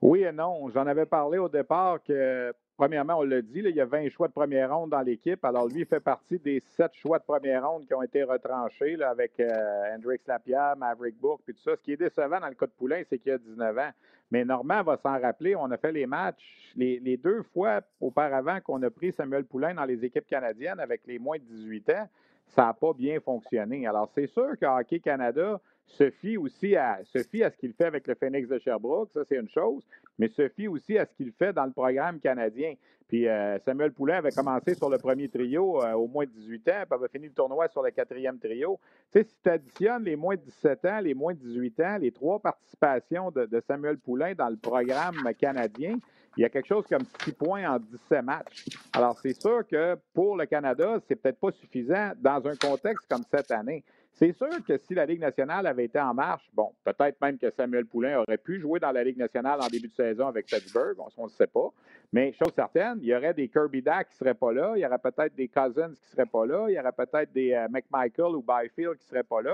Oui et non. J'en avais parlé au départ que, premièrement, on l'a dit, il y a 20 choix de première ronde dans l'équipe. Alors, lui, il fait partie des 7 choix de première ronde qui ont été retranchés avec euh, Hendrix Lapierre, Maverick Bourque, puis tout ça. Ce qui est décevant dans le cas de Poulain, c'est qu'il a 19 ans. Mais Normand va s'en rappeler. On a fait les matchs les, les deux fois auparavant qu'on a pris Samuel Poulain dans les équipes canadiennes avec les moins de 18 ans. Ça n'a pas bien fonctionné. Alors, c'est sûr que Hockey Canada se fie aussi à, ce qu'il fait avec le Phoenix de Sherbrooke, ça c'est une chose, mais se fie aussi à ce qu'il fait dans le programme canadien. Puis euh, Samuel Poulain avait commencé sur le premier trio euh, au moins 18 ans, puis avait fini le tournoi sur le quatrième trio. Tu sais, si tu additionnes les moins de 17 ans, les moins de 18 ans, les trois participations de, de Samuel Poulain dans le programme canadien, il y a quelque chose comme 6 points en 17 matchs. Alors, c'est sûr que pour le Canada, c'est peut-être pas suffisant dans un contexte comme cette année. C'est sûr que si la Ligue nationale avait été en marche, bon, peut-être même que Samuel Poulain aurait pu jouer dans la Ligue nationale en début de saison avec Pittsburgh, on ne sait pas. Mais chose certaine, il y aurait des Kirby Dack qui ne seraient pas là, il y aurait peut-être des Cousins qui ne seraient pas là, il y aurait peut-être des euh, McMichael ou Byfield qui ne seraient pas là.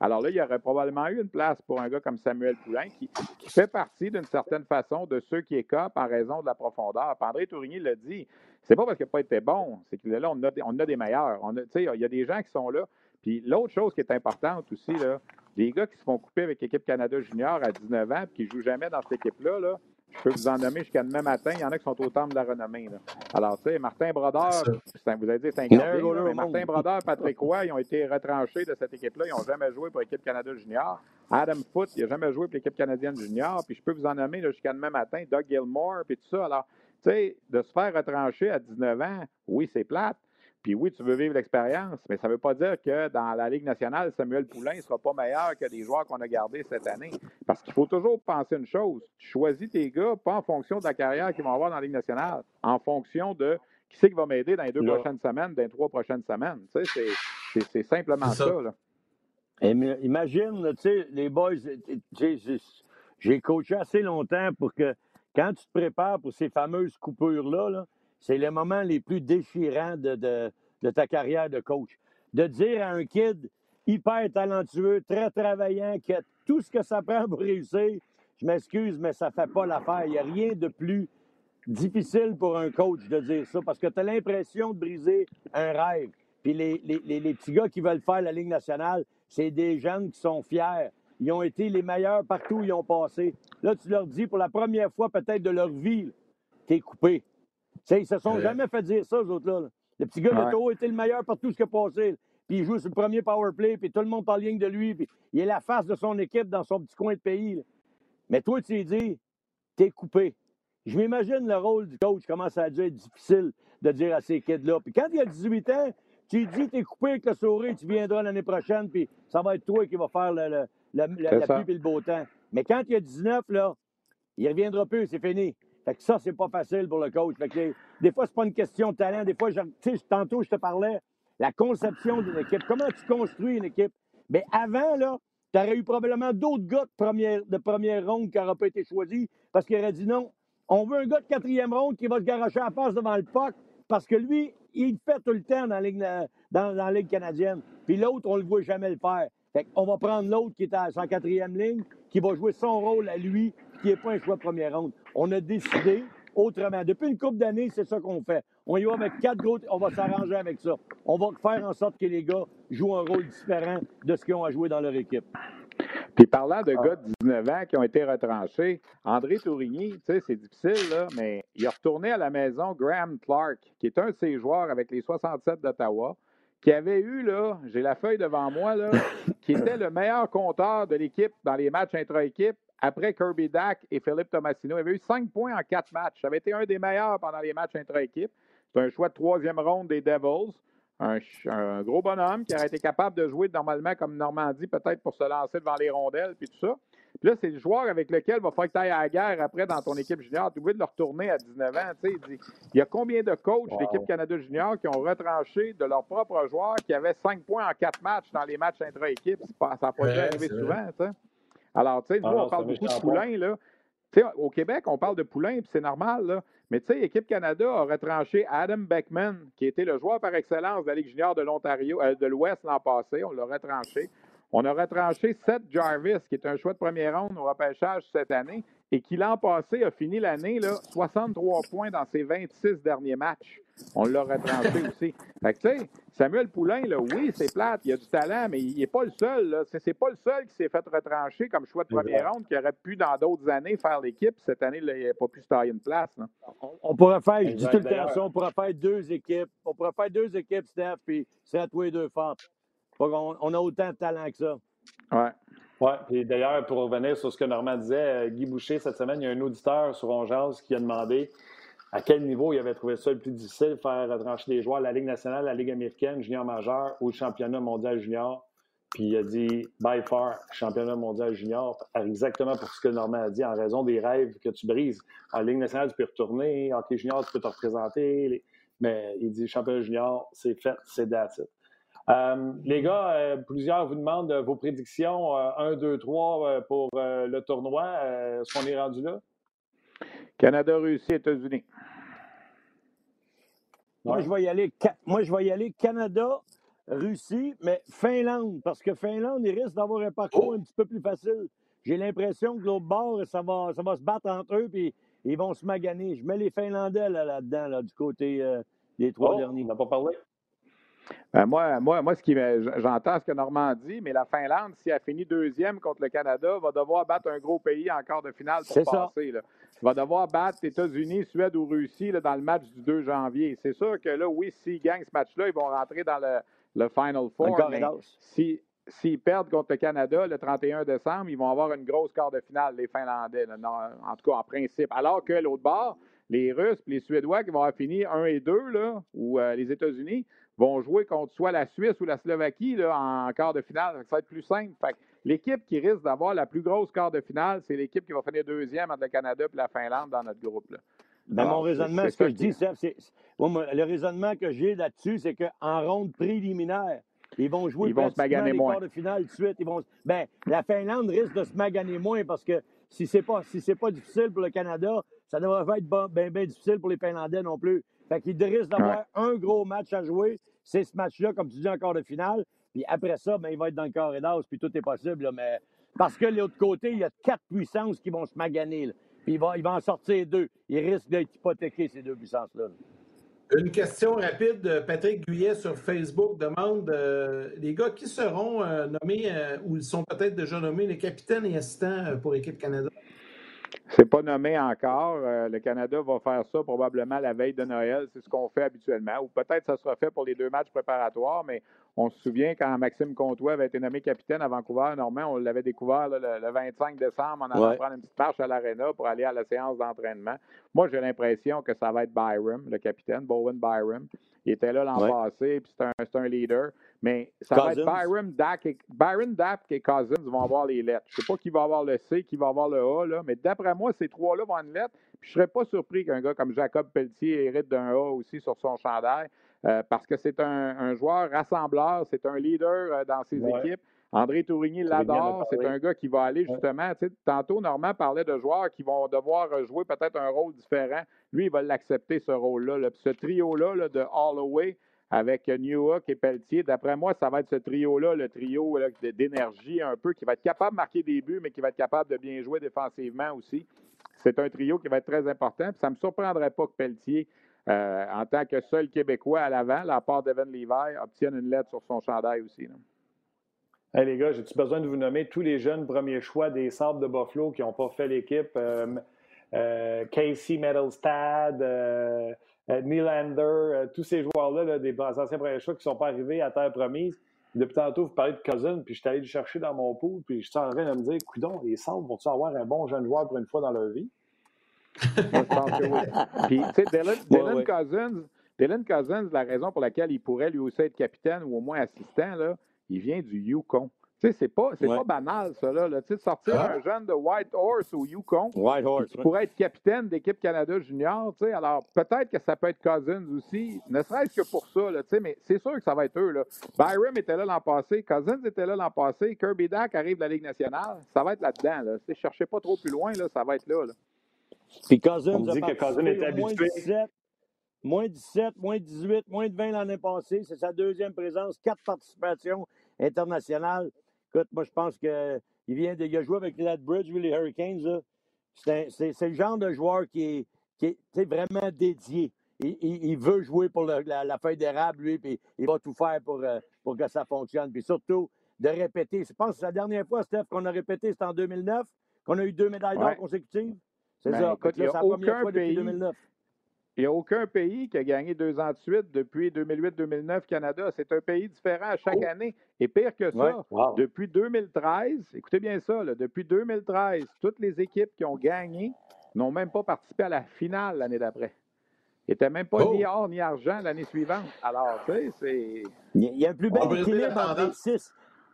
Alors là, il y aurait probablement eu une place pour un gars comme Samuel Poulain qui, fait partie d'une certaine façon de ceux qui écopent en raison de la profondeur. André Tourigny l'a dit, c'est pas parce qu'il n'a pas été bon, c'est que là, on a, a des meilleurs. On il y a des gens qui sont là puis l'autre chose qui est importante aussi, là, les gars qui se font couper avec l'équipe Canada Junior à 19 ans et qui ne jouent jamais dans cette équipe-là, là, je peux vous en nommer jusqu'à demain matin. Il y en a qui sont au temple de la renommée. Là. Alors, tu sais, Martin Brodeur, vous avez dit c'est un Martin Brodeur, Patrick Roy, ils ont été retranchés de cette équipe-là. Ils n'ont jamais joué pour l'équipe Canada Junior. Adam Foote, il n'a jamais joué pour l'équipe canadienne junior. Puis je peux vous en nommer jusqu'à demain matin, Doug Gilmore, puis tout ça. Alors, tu sais, de se faire retrancher à 19 ans, oui, c'est plate. Puis oui, tu veux vivre l'expérience, mais ça ne veut pas dire que dans la Ligue nationale, Samuel Poulain ne sera pas meilleur que des joueurs qu'on a gardés cette année. Parce qu'il faut toujours penser une chose. Tu choisis tes gars pas en fonction de la carrière qu'ils vont avoir dans la Ligue nationale, en fonction de qui c'est qui va m'aider dans les deux prochaines semaines, dans les trois prochaines semaines. Tu sais, c'est simplement ça. là. imagine, tu sais, les boys, j'ai coaché assez longtemps pour que quand tu te prépares pour ces fameuses coupures-là, là, c'est les moments les plus déchirants de, ta carrière de coach. De dire à un kid hyper talentueux, très travaillant, qui a tout ce que ça prend pour réussir, je m'excuse, mais ça ne fait pas l'affaire. Il n'y a rien de plus difficile pour un coach de dire ça parce que tu as l'impression de briser un rêve. Puis les, petits gars qui veulent faire la Ligue nationale, c'est des jeunes qui sont fiers. Ils ont été les meilleurs partout où ils ont passé. Là, tu leur dis pour la première fois peut-être de leur vie, t'es coupé. Ils se sont jamais fait dire ça, eux autres-là. Le petit gars de Toro était le meilleur par tout ce qui a passé. Puis il joue sur le premier power play, puis tout le monde parle ligne de lui, puis il est la face de son équipe dans son petit coin de pays. Mais toi, tu dis, dit, t'es coupé. Je m'imagine le rôle du coach, comment ça a dû être difficile de dire à ces kids-là. Puis quand il a 18 ans, tu dis, t'es coupé avec le sourire, tu viendras l'année prochaine, puis ça va être toi qui va faire le, la pluie et le beau temps. Mais quand il a 19, là, il reviendra plus, c'est fini. Fait que ça, c'est pas facile pour le coach. Des fois, c'est pas une question de talent. Des fois, sais, tantôt, je te parlais, la conception d'une équipe. Comment tu construis une équipe? Mais avant, là, tu aurais eu probablement d'autres gars de première, de première ronde qui n'auraient pas été choisis parce qu'il aurait dit non. On veut un gars de quatrième ronde qui va se garocher à face devant le puck parce que lui, il fait tout le temps dans la Ligue, dans, la canadienne. Puis l'autre, on le voit jamais le faire. Fait on va prendre l'autre qui est à sa quatrième ligne, qui va jouer son rôle à lui, qui n'est pas un choix de première ronde. On a décidé autrement. Depuis une couple d'années, c'est ça qu'on fait. On y va avec quatre gros, on va s'arranger avec ça. On va faire en sorte que les gars jouent un rôle différent de ce qu'ils ont à jouer dans leur équipe. Puis parlant de gars de 19 ans qui ont été retranchés, André Tourigny, tu sais, c'est difficile, là, mais il a retourné à la maison Graham Clark, qui est un de ses joueurs avec les 67 d'Ottawa, qui avait eu, là, j'ai la feuille devant moi, là, qui était le meilleur compteur de l'équipe dans les matchs intra-équipe après Kirby Dack et Philippe Tomasino. Il avait eu cinq points en quatre matchs. Ça avait été un des meilleurs pendant les matchs intra-équipe. C'est un choix de troisième ronde des Devils. Un, gros bonhomme qui aurait été capable de jouer normalement comme Normandie, peut-être pour se lancer devant les rondelles puis tout ça. Puis là, c'est le joueur avec lequel il va falloir que tu ailles à la guerre après dans ton équipe junior. Tu obligé de le retourner à 19 ans. Il, il y a combien de coachs d'équipe Canada junior qui ont retranché de leurs propres joueurs qui avaient cinq points en quatre matchs dans les matchs intra-équipe? Ça n'a pas dû arriver souvent. ça. Alors, tu sais, nous, ah on parle beaucoup de Poulain, là. sais, au Québec, on parle de Poulain, puis c'est normal, là. Mais tu sais, Équipe Canada a retranché Adam Beckman, qui était le joueur par excellence de la Ligue junior de l'Ontario, euh, de l'Ouest l'an passé. On l'a retranché. On a retranché Seth Jarvis, qui est un choix de première ronde au repêchage cette année, et qui l'an passé a fini l'année 63 points dans ses 26 derniers matchs. On l'a retranché aussi. Fait que, tu sais, Samuel Poulain, là, oui, c'est plate, il a du talent, mais il n'est pas le seul. Ce n'est pas le seul qui s'est fait retrancher comme choix de première ronde, qui aurait pu, dans d'autres années, faire l'équipe. Cette année, il n'a pas pu se tailler une place. On, pourrait faire, je dis tout le temps on pourrait faire deux équipes. On pourrait faire deux équipes, Steph, puis c'est à toi et deux. On, on a autant de talent que ça. Ouais. Oui, puis d'ailleurs, pour revenir sur ce que Normand disait, euh, Guy Boucher, cette semaine, il y a un auditeur sur Ongeance qui a demandé à quel niveau il avait trouvé ça le plus difficile, faire retrancher des joueurs, la Ligue nationale, la Ligue américaine, junior majeur ou le championnat mondial junior. Puis il a dit, by far, championnat mondial junior, exactement pour ce que Normand a dit, en raison des rêves que tu brises. En Ligue nationale, tu peux retourner, en hockey junior, tu peux te représenter, mais il dit, championnat junior, c'est fait, c'est that's euh, les gars, euh, plusieurs vous demandent vos prédictions 1, 2, 3 pour euh, le tournoi. Est-ce qu'on est rendu là? Canada, Russie, États-Unis. Moi, je vais y aller, moi, je vais y aller Canada, Russie, mais Finlande, parce que Finlande, il risque d'avoir un parcours oh! un petit peu plus facile. J'ai l'impression que l'autre bord, ça va, ça va se battre entre eux, puis ils vont se maganer. Je mets les Finlandais là-dedans, là, du côté des trois oh, derniers. On n'a pas parlé. Ben, moi, moi, moi, ce qui j'entends ce que Normand dit, mais la Finlande, si elle finit deuxième contre le Canada, va devoir battre un gros pays en quart de finale pour passer. Là. Va devoir battre États-Unis, Suède ou Russie dans le match du 2 janvier. C'est sûr que là, oui, s'ils gagnent ce match-là, ils vont rentrer dans le, Final Four. Mais si, s'ils perdent contre le Canada le 31 décembre, ils vont avoir une grosse quart de finale, les Finlandais, en tout cas en principe. Alors que l'autre bord, les Russes et les Suédois qui vont avoir fini 1 et 2, là, ou euh, les États-Unis, vont jouer contre soit la Suisse ou la Slovaquie là, en quart de finale. Ça va être plus simple. l'équipe qui risque d'avoir la plus grosse quart de finale, c'est l'équipe qui va finir deuxième entre le Canada et la Finlande dans notre groupe. Là. Ben, mon raisonnement, ce que je dis, c'est, le raisonnement que j'ai là-dessus, c'est qu'en ronde préliminaire, ils vont jouer ils vont se maganer les moins. quarts de finale de suite. Ils vont, ben, la Finlande risque de se maganer moins parce que si c'est pas si c'est pas difficile pour le Canada, ça ne devrait pas être bien ben difficile pour les Finlandais non plus. Fait qu'ils risquent d'avoir un gros match à jouer c'est ce match-là, comme tu dis, encore de finale. Puis après ça, ben, il va être dans le carré d'as, puis tout est possible. mais parce que de l'autre côté, il y a quatre puissances qui vont se maganer. Puis il va, il va en sortir deux. Il risque d'être hypothéqué, ces deux puissances-là. Une question rapide. Patrick Guyet sur Facebook demande euh, les gars qui seront euh, nommés euh, ou ils sont peut-être déjà nommés les capitaines et assistants pour l'équipe Canada? C'est pas nommé encore. Euh, le Canada va faire ça probablement la veille de Noël. C'est ce qu'on fait habituellement. Ou peut-être ça sera fait pour les deux matchs préparatoires, mais on se souvient quand Maxime Comtois avait été nommé capitaine à Vancouver, Normand, on l'avait découvert le, 25 décembre en allant prendre une petite marche à l'aréna pour aller à la séance d'entraînement. Moi, j'ai l'impression que ça va être Byram, le capitaine, Bowen Byram. Il était là l'an passé, puis c'est un, un, leader. Mais ça va être Byron, Dak et, Byron, Dak et Cousins vont avoir les lettres. Je ne sais pas qui va avoir le C, qui va avoir le A, là, mais d'après moi, ces trois-là vont avoir une lettre. Puis je ne serais pas surpris qu'un gars comme Jacob Pelletier hérite d'un A aussi sur son chandail, euh, parce que c'est un, joueur rassembleur, c'est un leader euh, dans ses équipes. André Tourigny l'adore. C'est un gars qui va aller justement. Tantôt, Normand parlait de joueurs qui vont devoir jouer peut-être un rôle différent. Lui, il va l'accepter, ce rôle-là. Ce trio-là là, de Holloway avec Newhook et Pelletier, d'après moi, ça va être ce trio-là, le trio d'énergie un peu, qui va être capable de marquer des buts, mais qui va être capable de bien jouer défensivement aussi. C'est un trio qui va être très important. ça ne me surprendrait pas que Pelletier, euh, en tant que seul Québécois à l'avant, la part d'Evan Levi, obtienne une lettre sur son chandail aussi. Hey, les gars, j'ai-tu besoin de vous nommer tous les jeunes premiers choix des Sables de Buffalo qui n'ont pas fait l'équipe? Euh, euh, Casey Metalstad, euh, Nylander, tous ces joueurs-là, des anciens premiers choix qui ne sont pas arrivés à terre promise. Depuis tantôt, vous parlez de Cousin, puis je suis allé le chercher dans mon pool, puis je suis en train de me dire, coudon, les Sables vont-ils avoir un bon jeune joueur pour une fois dans leur vie? je pense que oui. Puis, tu sais, Dylan, Cousins, Dylan Cousins, la raison pour laquelle il pourrait lui aussi être capitaine ou au moins assistant, là, il vient du Yukon. Tu sais, c'est pas, c'est pas banal, ça, là. Tu sais, sortir ah. un jeune de White Horse ou Yukon, White Horse, qui pourrait être capitaine d'équipe Canada Junior, tu sais, alors peut-être que ça peut être Cousins aussi, ne serait-ce que pour ça, là, tu sais, mais c'est sûr que ça va être eux, là. Byram était là l'an passé, Cousins était là l'an passé, Kirby Dack arrive de la Ligue nationale, ça va être là-dedans, là. Tu sais, cherchez pas trop plus loin, là, ça va être là, là. Puis Cousins On dit que Cousins est habitué. 17, moins 17, moins 18, moins de 20 l'année passée. C'est sa deuxième présence, quatre participations internationales. Écoute, moi, je pense qu'il vient de. Il a joué avec Lethbridge, les Hurricanes. C'est le genre de joueur qui est, qui vraiment dédié. Il, veut jouer pour la, feuille d'érable, lui, puis il va tout faire pour, euh, pour que ça fonctionne. Puis surtout, de répéter. Je pense que la dernière fois, Steph, qu'on a répété, c'était en 2009, qu'on a eu deux médailles d'or consécutives. C'est ben, ça. Écoute, il n'y a aucun pays. Il n'y a aucun pays qui a gagné deux ans de suite depuis 2008-2009 Canada. C'est un pays différent à chaque oh. année. Et pire que ça, depuis 2013, écoutez bien ça, depuis 2013, toutes les équipes qui ont gagné n'ont même pas participé à la finale l'année d'après. Ils n'étaient même pas ni oh. or ni argent l'année suivante. Alors, tu sais, c'est. Il y a un plus bel équilibre entre les six.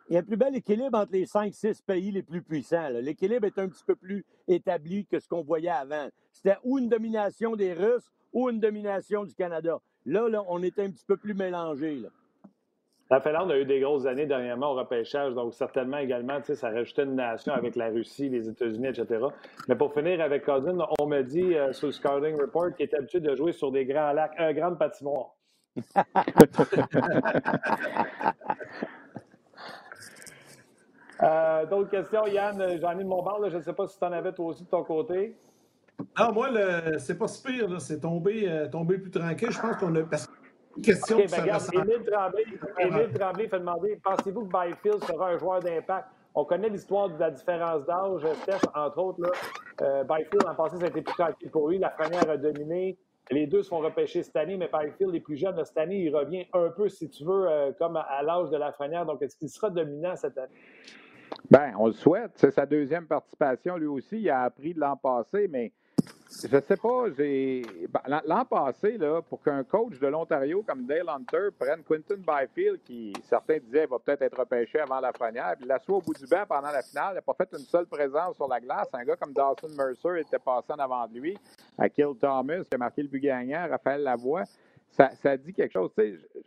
Il y a un plus bel équilibre entre les cinq, six pays les plus puissants. L'équilibre est un petit peu plus établi que ce qu'on voyait avant. C'était ou une domination des Russes ou une domination du Canada. Là, là on était un petit peu plus mélangés. La Finlande a eu des grosses années dernièrement au repêchage, donc certainement également, ça rajoutait une nation avec la Russie, les États-Unis, etc. Mais pour finir avec Cousin, on me dit euh, sur le Scouting Report qu'il est habitué de jouer sur des grands lacs, un grand patinoire. euh, D'autres questions, Yann? J'en ai de mon bar, je ne sais pas si tu en avais toi aussi de ton côté. Ah, moi, c'est pas si pire, c'est tombé, euh, tombé plus tranquille. Je pense qu'on a. Question okay, ben, regarde, Émile Tremblay, Émile Tremblay fait demander pensez-vous que Byfield sera un joueur d'impact? On connaît l'histoire de la différence d'âge, Steph, entre autres. Là. Euh, Byfield, en passé, ça a été plus tranquille pour lui. La première a dominé. Les deux se font repêcher cette année, mais Byfield est plus jeune. Cette année, il revient un peu, si tu veux, euh, comme à, l'âge de la Lafrenière. Donc, est-ce qu'il sera dominant cette année? Bien, on le souhaite. C'est sa deuxième participation. Lui aussi, il a appris de l'an passé, mais je sais pas. Ben, l'an passé, là, pour qu'un coach de l'Ontario comme Dale Hunter prenne Quinton Byfield, qui certains disaient va peut-être être repêché avant la première, puis l'assoit au bout du banc pendant la finale, il n'a pas fait une seule présence sur la glace. Un gars comme Dawson Mercer était passé en avant de lui, à Kill Thomas, qui a marqué le but gagnant, Raphaël Lavoie. Ça, ça dit quelque chose.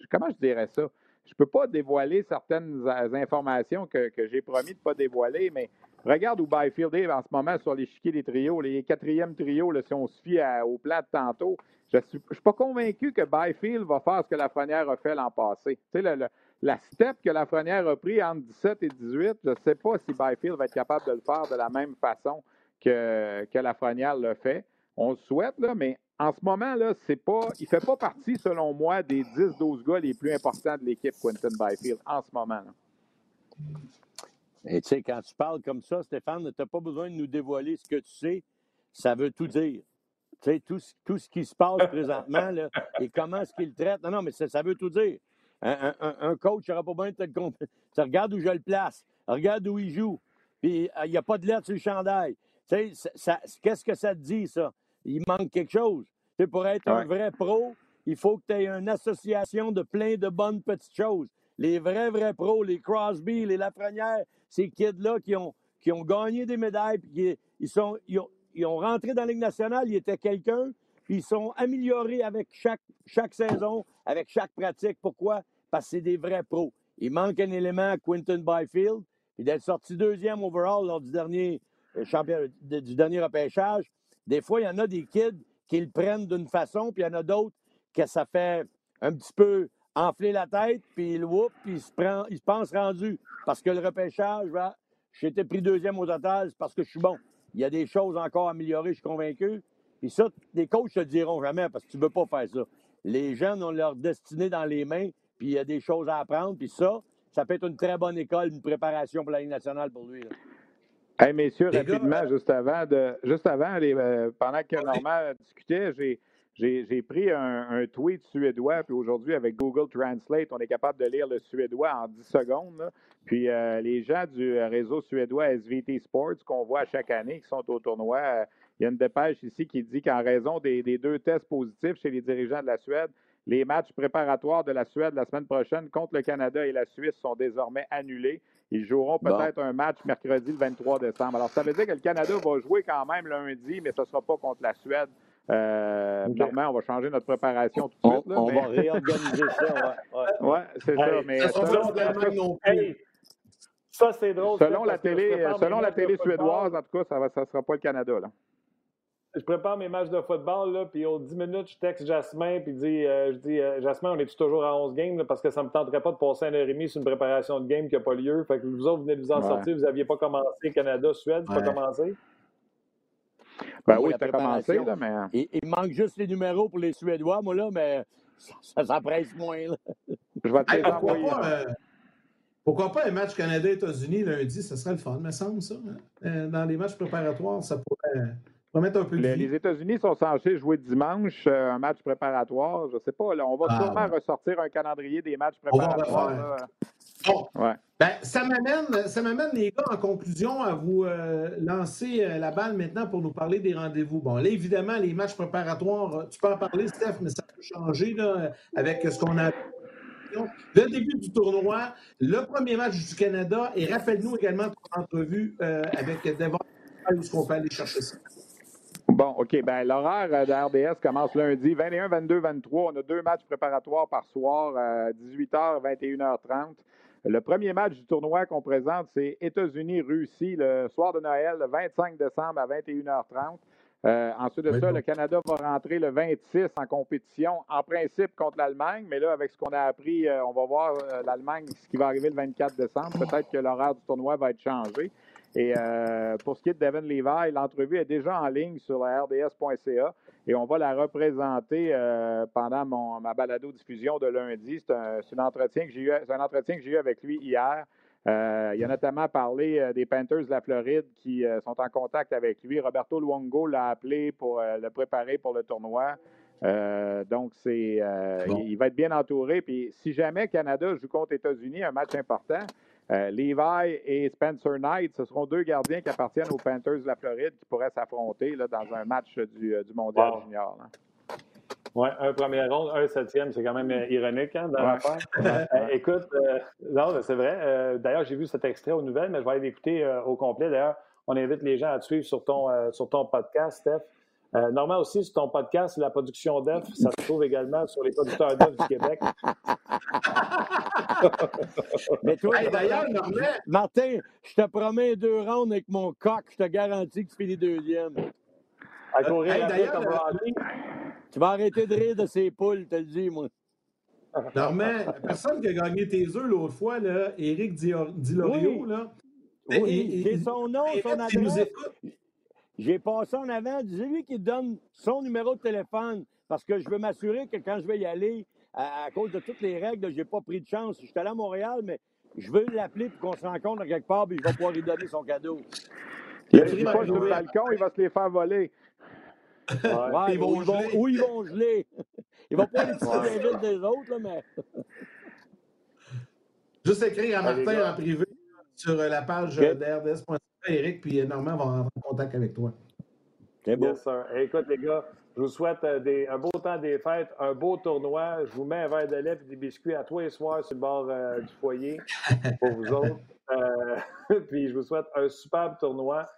comment je dirais ça? Je ne peux pas dévoiler certaines informations que, que j'ai promis de ne pas dévoiler, mais Regarde où Byfield est en ce moment sur l'échiquier des trios, les quatrièmes trios, là, si on se fie au plat de tantôt. Je ne suis, pas convaincu que Byfield va faire ce que Lafrenière a fait l'an passé. Tu sais, la step que Lafrenière a pris entre 17 et 18, je ne sais pas si Byfield va être capable de le faire de la même façon que, que Lafrenière le fait. On le souhaite, là, mais en ce moment, là, c'est pas, il ne fait pas partie, selon moi, des 10-12 gars les plus importants de l'équipe Quentin Byfield en ce moment. Et tu sais, quand tu parles comme ça, Stéphane, tu n'as pas besoin de nous dévoiler ce que tu sais. Ça veut tout dire. Tu sais, tout, tout ce qui se passe présentement là, et comment est-ce qu'il traite. Non, non, mais ça, veut tout dire. Un, coach n'aura pas besoin de te le compte. Tu regardes où je le place. Regarde où il joue. Puis il n'y a pas de lettre sur le chandail. Tu sais, qu'est-ce que ça te dit, ça? Il manque quelque chose. Sais, pour être un vrai pro, il faut que tu aies une association de plein de bonnes petites choses. Les vrais, vrais pros, les Crosby, les Lafrenière, ces kids-là qui ont, qui ont gagné des médailles, puis ils, sont, ils, ont, rentré dans la Ligue nationale, ils étaient quelqu'un, puis ils sont améliorés avec chaque, chaque saison, avec chaque pratique. Pourquoi? Parce que c'est des vrais pros. Il manque un élément à Quinton Byfield, puis d'être sorti deuxième overall lors du dernier euh, championnat, du dernier repêchage. Des fois, il y en a des kids qui le prennent d'une façon, puis il y en a d'autres que ça fait un petit peu enfler la tête, puis il whoop, puis il se, prend, il se pense rendu. Parce que le repêchage, va, j'ai été pris deuxième au total, c'est parce que je suis bon. Il y a des choses encore à améliorer, je suis convaincu. Puis ça, les coachs te diront jamais parce que tu ne veux pas faire ça. Les jeunes ont leur destinée dans les mains, puis il y a des choses à apprendre. Puis ça, ça peut être une très bonne école, une préparation pour la Ligue nationale pour lui. Hey, messieurs, rapidement, juste avant, de, juste avant euh, pendant que Normand discutait, j'ai j'ai pris un, tweet suédois, puis aujourd'hui, avec Google Translate, on est capable de lire le suédois en 10 secondes. Puis euh, les gens du réseau suédois SVT Sports, qu'on voit chaque année, qui sont au tournoi, euh, il y a une dépêche ici qui dit qu'en raison des, deux tests positifs chez les dirigeants de la Suède, les matchs préparatoires de la Suède la semaine prochaine contre le Canada et la Suisse sont désormais annulés. Ils joueront peut-être un match mercredi le 23 décembre. Alors, ça veut dire que le Canada va jouer quand même lundi, mais ce ne sera pas contre la Suède. Euh, on va changer notre préparation tout de suite. on va réorganiser ça. Oui, ouais. c'est ça. Mais ça, c'est drôle. Selon la télé, selon la télé suédoise, en tout cas, ça ne sera pas le Canada. Là. Je prépare mes matchs de football, là, puis aux 10 minutes, je texte Jasmin, puis dis, euh, je dis euh, Jasmin, on est toujours à 11 games, parce que ça ne me tenterait pas de passer un heure et demie sur une préparation de game qui n'a pas lieu. Fait que vous autres, venez de vous en sortir, vous n'aviez pas commencé Canada, Suède, pas commencé? Ben oui, tu as commencé, là, mais. Il, manque juste les numéros pour les Suédois, moi, là, mais ça, ça presse moins, là. Je vais te les envoyer. Pourquoi pas un match Canada-États-Unis lundi? Ça serait le fun, me semble, ça. Hein? Dans les matchs préparatoires, ça pourrait les, États-Unis sont censés jouer dimanche euh, un match préparatoire. Je ne sais pas. Là, on va ah, sûrement ressortir un calendrier des matchs préparatoires. Bon. Ben, ça m'amène, les gars, en conclusion, à vous euh, lancer euh, la balle maintenant pour nous parler des rendez-vous. Bon, là, évidemment, les matchs préparatoires, tu peux en parler, Steph, mais ça peut changer là, avec ce qu'on a. Le début du tournoi, le premier match du Canada, et rappelle-nous également ton entrevue avec Devon, où est-ce qu'on peut aller chercher ça? Bon, OK. Ben, l'horaire euh, de RDS commence lundi, 21, 22, 23. On a deux matchs préparatoires par soir, 18h, 21h30. Le premier match du tournoi qu'on présente, c'est États-Unis-Russie, le soir de Noël, le 25 décembre à 21h30. Euh, ensuite de ça, le Canada va rentrer le 26 en compétition, en principe contre l'Allemagne, mais là, avec ce qu'on a appris, euh, on va voir l'Allemagne, ce qui va arriver le 24 décembre. Peut-être que l'horaire du tournoi va être changé. Et euh, pour ce qui est de Devin Levi, l'entrevue est déjà en ligne sur la rds.ca et on va la représenter euh, pendant mon, ma balado-diffusion de lundi. C'est un, entretien que j'ai eu, un entretien que j'ai eu avec lui hier. Euh, il a notamment parlé des Panthers de la Floride qui sont en contact avec lui. Roberto Luongo l'a appelé pour le préparer pour le tournoi. donc, c'est, il, va être bien entouré. Puis, si jamais Canada joue contre États-Unis, un match important, euh, Levi et Spencer Knight, ce seront deux gardiens qui appartiennent aux Panthers de la Floride qui pourraient s'affronter dans un match du, euh, du Mondial Junior. Oui, un premier ronde, un septième, c'est quand même euh, ironique hein, dans l'affaire. écoute, non, c'est vrai. D'ailleurs, j'ai vu cet extrait aux nouvelles, mais je vais aller l'écouter au complet. D'ailleurs, on invite les gens à te suivre sur ton, sur ton podcast, Steph. Euh, Normand aussi, sur ton podcast, la production d'œufs, ça se trouve également sur les producteurs d'œufs du Québec. Mais toi, d'ailleurs, Martin, je te promets deux rounds avec mon coq, je te garantis que tu fais les deuxièmes. À courir d'ailleurs, tu vas arrêter de rire de ces poules, te le dis, moi. Normand, la personne qui a gagné tes œufs l'autre fois, là, Éric Dilorio, là. Oui, j'ai son nom, son adresse. J'ai passé en avant, dis-lui qu'il donne son numéro de téléphone parce que je veux m'assurer que quand je vais y aller, à, cause de toutes les règles, j'ai pas pris de chance. Je suis allé à Montréal, mais je veux l'appeler pour qu'on se rencontre quelque part, puis je vais pouvoir lui donner son cadeau. Il a pas sur le balcon, il va se les faire voler. Ouais, ils vont, geler. Où ils vont geler. Il va pas les tirer des des autres, là, mais. Juste écrire à Martin en privé sur la page d'RDS.ca Eric, puis Normand va rentrer en contact avec toi. C'est beau. Yes, écoute, les gars, je vous souhaite euh, des, un beau temps des fêtes, un beau tournoi. Je vous mets un verre de lait et des biscuits à toi et soir sur le bord euh, du foyer pour vous autres. Euh, puis je vous souhaite un superbe tournoi.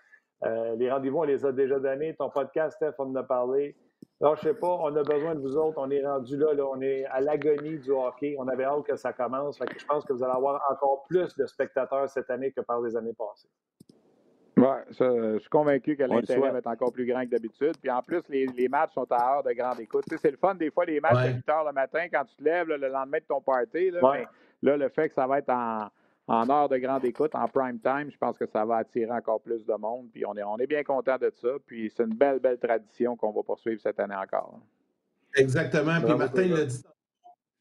les rendez-vous, on les a déjà donnés. Ton podcast, Steph, on en a parlé. Alors, je sais pas, on a besoin de vous autres. On est rendu là, là, on est à l'agonie du hockey. On avait hâte que ça commence. je pense que vous allez avoir encore plus de spectateurs cette année que par les années passées. Oui, je suis convaincu que l'intérêt va être encore plus grand que d'habitude. Puis en plus, les, les, matchs sont à heure de grande écoute. c'est le fun des fois, les matchs à 8 heures le matin, quand tu te lèves le lendemain de ton party. Là, mais là, le fait que ça va être en, en heure de grande écoute, en prime time, je pense que ça va attirer encore plus de monde. Puis on est, on est bien content de ça. Puis c'est une belle, belle tradition qu'on va poursuivre cette année encore. Exactement. Puis Martin l'a dit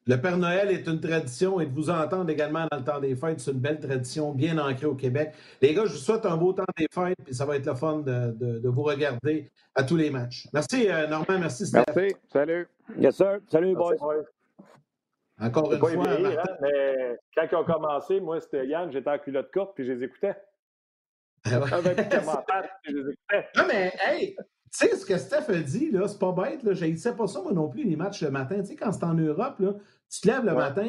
le Père Noël est une tradition et de vous entendre également dans le temps des fêtes, c'est une belle tradition bien ancrée au Québec. Les gars, je vous souhaite un beau temps des fêtes et ça va être le fun de, vous regarder à tous les matchs. Merci euh, Normand, merci Steph. Merci, salut. Yes sir, salut boys. Encore une fois. hein, mais quand ils ont commencé, moi c'était Yann, j'étais en culotte courte puis je les écoutais. Ah Avec les commentaires, je les écoutais. Non mais hey, tu sais, ce que Steph a dit, là, c'est pas bête, là. Je pas ça, moi non plus, les matchs le matin. Tu sais, quand c'est en Europe, là, tu te lèves le matin,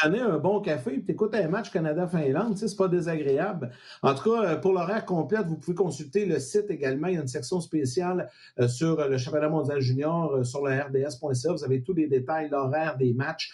tu as un bon café, puis tu écoutes un match Canada-Finlande, tu sais, c'est pas désagréable. En tout cas, euh, pour l'horaire complet, vous pouvez consulter le site également. Il y a une section spéciale euh, sur le championnat mondial junior euh, sur le rds.ca. Vous avez tous les détails, l'horaire des matchs.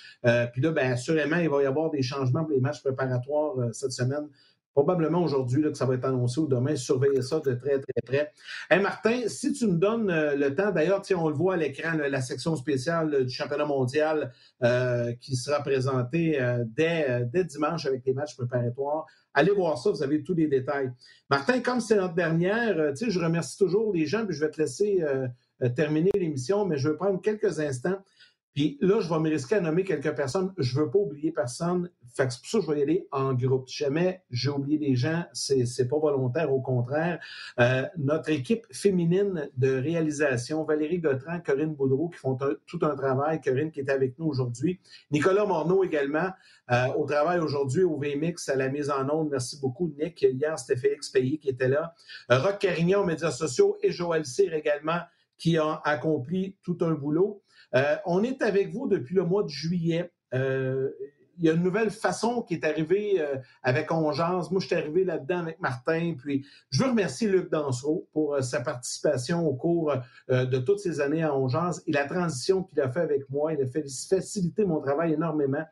puis là, bien assurément, il va y avoir des changements pour les matchs préparatoires cette semaine probablement aujourd'hui que ça va être annoncé ou demain. Surveillez ça de très, très près. Hey Martin, si tu me donnes euh, le temps, d'ailleurs, on le voit à l'écran, la section spéciale du championnat mondial euh, qui sera présentée euh, dès, dès, dimanche avec les matchs préparatoires. Allez voir ça, vous avez tous les détails. Martin, comme c'est notre dernière, je remercie toujours les gens, puis je vais te laisser terminer l'émission, mais je vais prendre quelques instants puis là, je vais me risquer à nommer quelques personnes. Je veux pas oublier personne. Fait que c'est pour ça que je vais y aller en groupe. Jamais j'ai oublié des gens, c'est n'est pas volontaire, au contraire. Euh, notre équipe féminine de réalisation, Valérie Gautran, Corinne Boudreau, qui font tout un travail. Corinne qui est avec nous aujourd'hui. Nicolas Morneau également, euh, au travail aujourd'hui au VMix, à la mise en onde. Merci beaucoup, Nick. Hier, c'était Félix Payé qui était là. Euh, Carignan aux médias sociaux et Joël Cyr également, qui ont accompli tout un boulot. Euh, on est avec vous depuis le mois de juillet. Euh, il y a une nouvelle façon qui est arrivée euh, avec Ongeance. Moi, je suis arrivé là-dedans avec Martin. Puis, je veux remercier Luc Dansereau pour sa participation au cours de toutes ces années à Ongeance et la transition qu'il a fait avec moi. Il a fait faciliter mon travail énormément.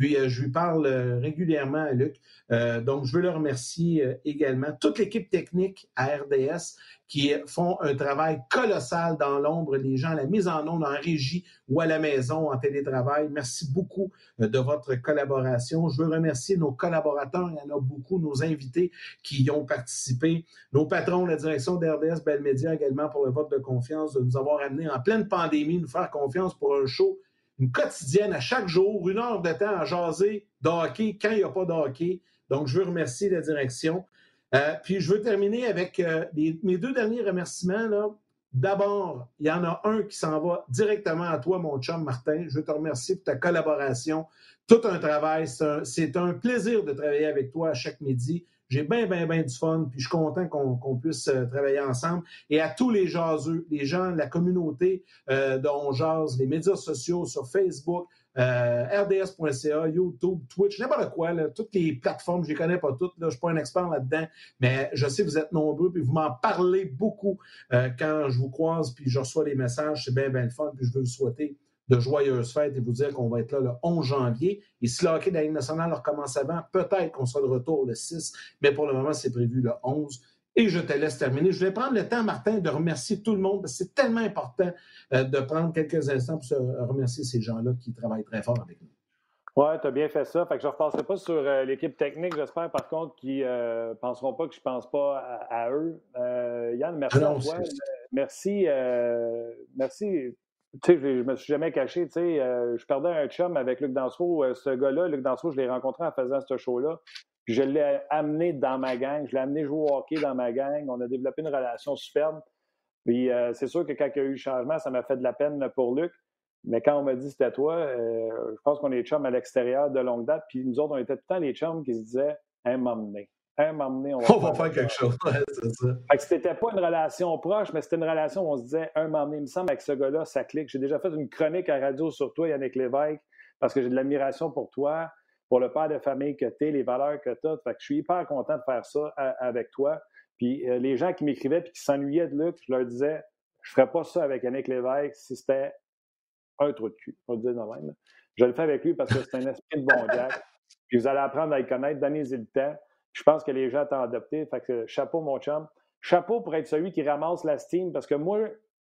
Puis, je lui parle régulièrement à Luc. donc, je veux le remercier également. Toute l'équipe technique à RDS qui font un travail colossal dans l'ombre, les gens, la mise en onde en régie ou à la maison en télétravail. Merci beaucoup euh, de votre collaboration. Je veux remercier nos collaborateurs, il y en a beaucoup, nos invités qui y ont participé, nos patrons la direction d'RDS Belle Média également pour le vote de confiance, de nous avoir amenés en pleine pandémie, nous faire confiance pour un show une quotidienne à chaque jour, une heure de temps à jaser de hockey quand il n'y a pas de hockey. Donc, je veux remercier la direction. Euh, puis je veux terminer avec euh, mes deux derniers remerciements. D'abord, il y en a un qui s'en va directement à toi, mon chum Martin. Je veux te remercier pour ta collaboration. Tout un travail. C'est un, plaisir de travailler avec toi à chaque midi. J'ai bien, bien, bien du fun, puis je suis content qu'on puisse euh, travailler ensemble. Et à tous les jaseux, les gens, la communauté dont on jase, les médias sociaux sur Facebook, euh, RDS.ca, YouTube, Twitch, n'importe quoi, toutes les plateformes, je les connais pas toutes, là, je ne suis pas un expert là-dedans, mais je sais que vous êtes nombreux, puis vous m'en parlez beaucoup euh, quand je vous croise, puis je reçois des messages, c'est bien, bien le fun, puis je veux vous souhaiter de joyeuses fêtes et vous dire qu'on va être là le 11 janvier. Et si le hockey de la Ligue nationale recommence avant, peut-être qu'on sera de retour le 6, mais pour le moment, c'est prévu le 11. Et je te laisse terminer. Je vais prendre le temps, Martin, de remercier tout le monde, parce que c'est tellement important euh, de prendre quelques instants pour remercier ces gens-là qui travaillent très fort avec nous. Oui, tu as bien fait ça. Fait que je ne repasserai pas sur euh, l'équipe technique, j'espère, par contre, qu'ils ne euh, penseront pas que je ne pense pas à, eux. Yann, merci ah à toi. Merci. merci. Tu sais, je me suis jamais caché. Tu sais, je perdais un chum avec Luc Dansereau. ce gars-là, Luc Dansereau, je l'ai rencontré en faisant ce show-là je l'ai amené dans ma gang, je l'ai amené jouer au hockey dans ma gang. On a développé une relation superbe. Puis euh, c'est sûr que quand il y a eu le changement, ça m'a fait de la peine pour Luc. Mais quand on m'a dit c'était toi, euh, je pense qu'on est chums à l'extérieur de longue date. Puis nous autres, on était tout le temps les chums qui se disaient un m'emmener. Un m'emmener, on va, on va faire quelque chose. c'est ça. Fait que c'était pas une relation proche, mais c'était une relation où on se disait un m'emmener. Il me semble avec ce gars-là, ça clique. J'ai déjà fait une chronique à radio sur toi, Yannick Lévesque, parce que j'ai de l'admiration pour toi pour le père de famille que tu es, les valeurs que tu as. Fait que je suis hyper content de faire ça avec toi. Puis euh, les gens qui m'écrivaient et qui s'ennuyaient de Luc, je leur disais, je ne ferais pas ça avec Yannick Lévesque si c'était un trou de cul. On dire de même. Je le fais avec lui parce que c'est un esprit de bon gars. Puis vous allez apprendre à le connaître, donnez-y le temps. Je pense que les gens t'ont adopté. Fait que chapeau, mon chum. Chapeau pour être celui qui ramasse la Steam parce que moi,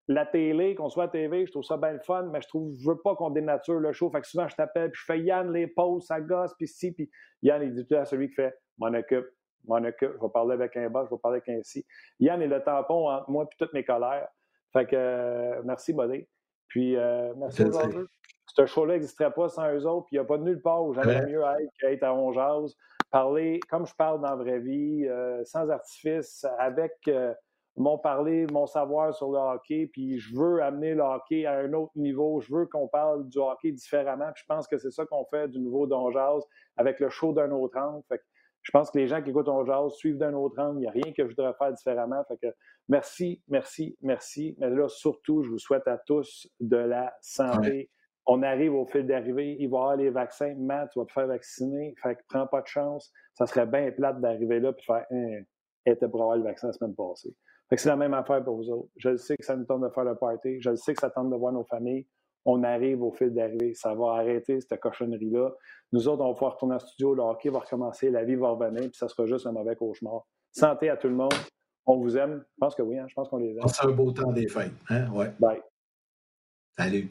la télé, qu'on soit à TV, je trouve ça bien le fun, mais je trouve, je veux pas qu'on dénature le show. Fait que souvent, je t'appelle, puis je fais Yann les pauses, ça gosse, puis si, puis Yann est du à celui qui fait m'en occupe, m'en occupe, je vais parler avec un bas, je vais parler avec un si. Yann est le tampon entre moi et toutes mes colères. Fait que euh, merci, Buddy. Puis euh, merci aux autres. Ce show-là n'existerait pas sans eux autres, puis il n'y a pas de nulle part où j'aimerais mieux être qu'être à Ongeaz, parler comme je parle dans la vraie vie, euh, sans artifice, avec m'ont parlé, mon savoir sur le hockey, puis je veux amener le hockey à un autre niveau. Je veux qu'on parle du hockey différemment. Puis je pense que c'est ça qu'on fait du nouveau Don avec le show d'un autre angle. Fait que je pense que les gens qui écoutent Don suivent d'un autre angle. Il n'y a rien que je voudrais faire différemment. Fait que merci, merci, merci. Mais là, surtout, je vous souhaite à tous de la santé on arrive au fil d'arrivée, il va y avoir les vaccins, Matt, tu vas te faire vacciner, fait que prends pas de chance. Ça serait bien plate d'arriver là puis de faire hein, était pour avoir le vaccin la semaine passée. Fait que c'est la même affaire pour vous autres. Je le sais que ça nous tente de faire le party, je le sais que ça tente de voir nos familles. On arrive au fil d'arrivée. Ça va arrêter cette cochonnerie-là. Nous autres, on va pouvoir retourner en studio, le hockey va recommencer, la vie va revenir, puis ça sera juste un mauvais cauchemar. Santé à tout le monde. On vous aime. Je pense que oui, hein? je pense qu'on les aime. On Passez un beau temps des fêtes. Hein? Ouais. Bye. Salut.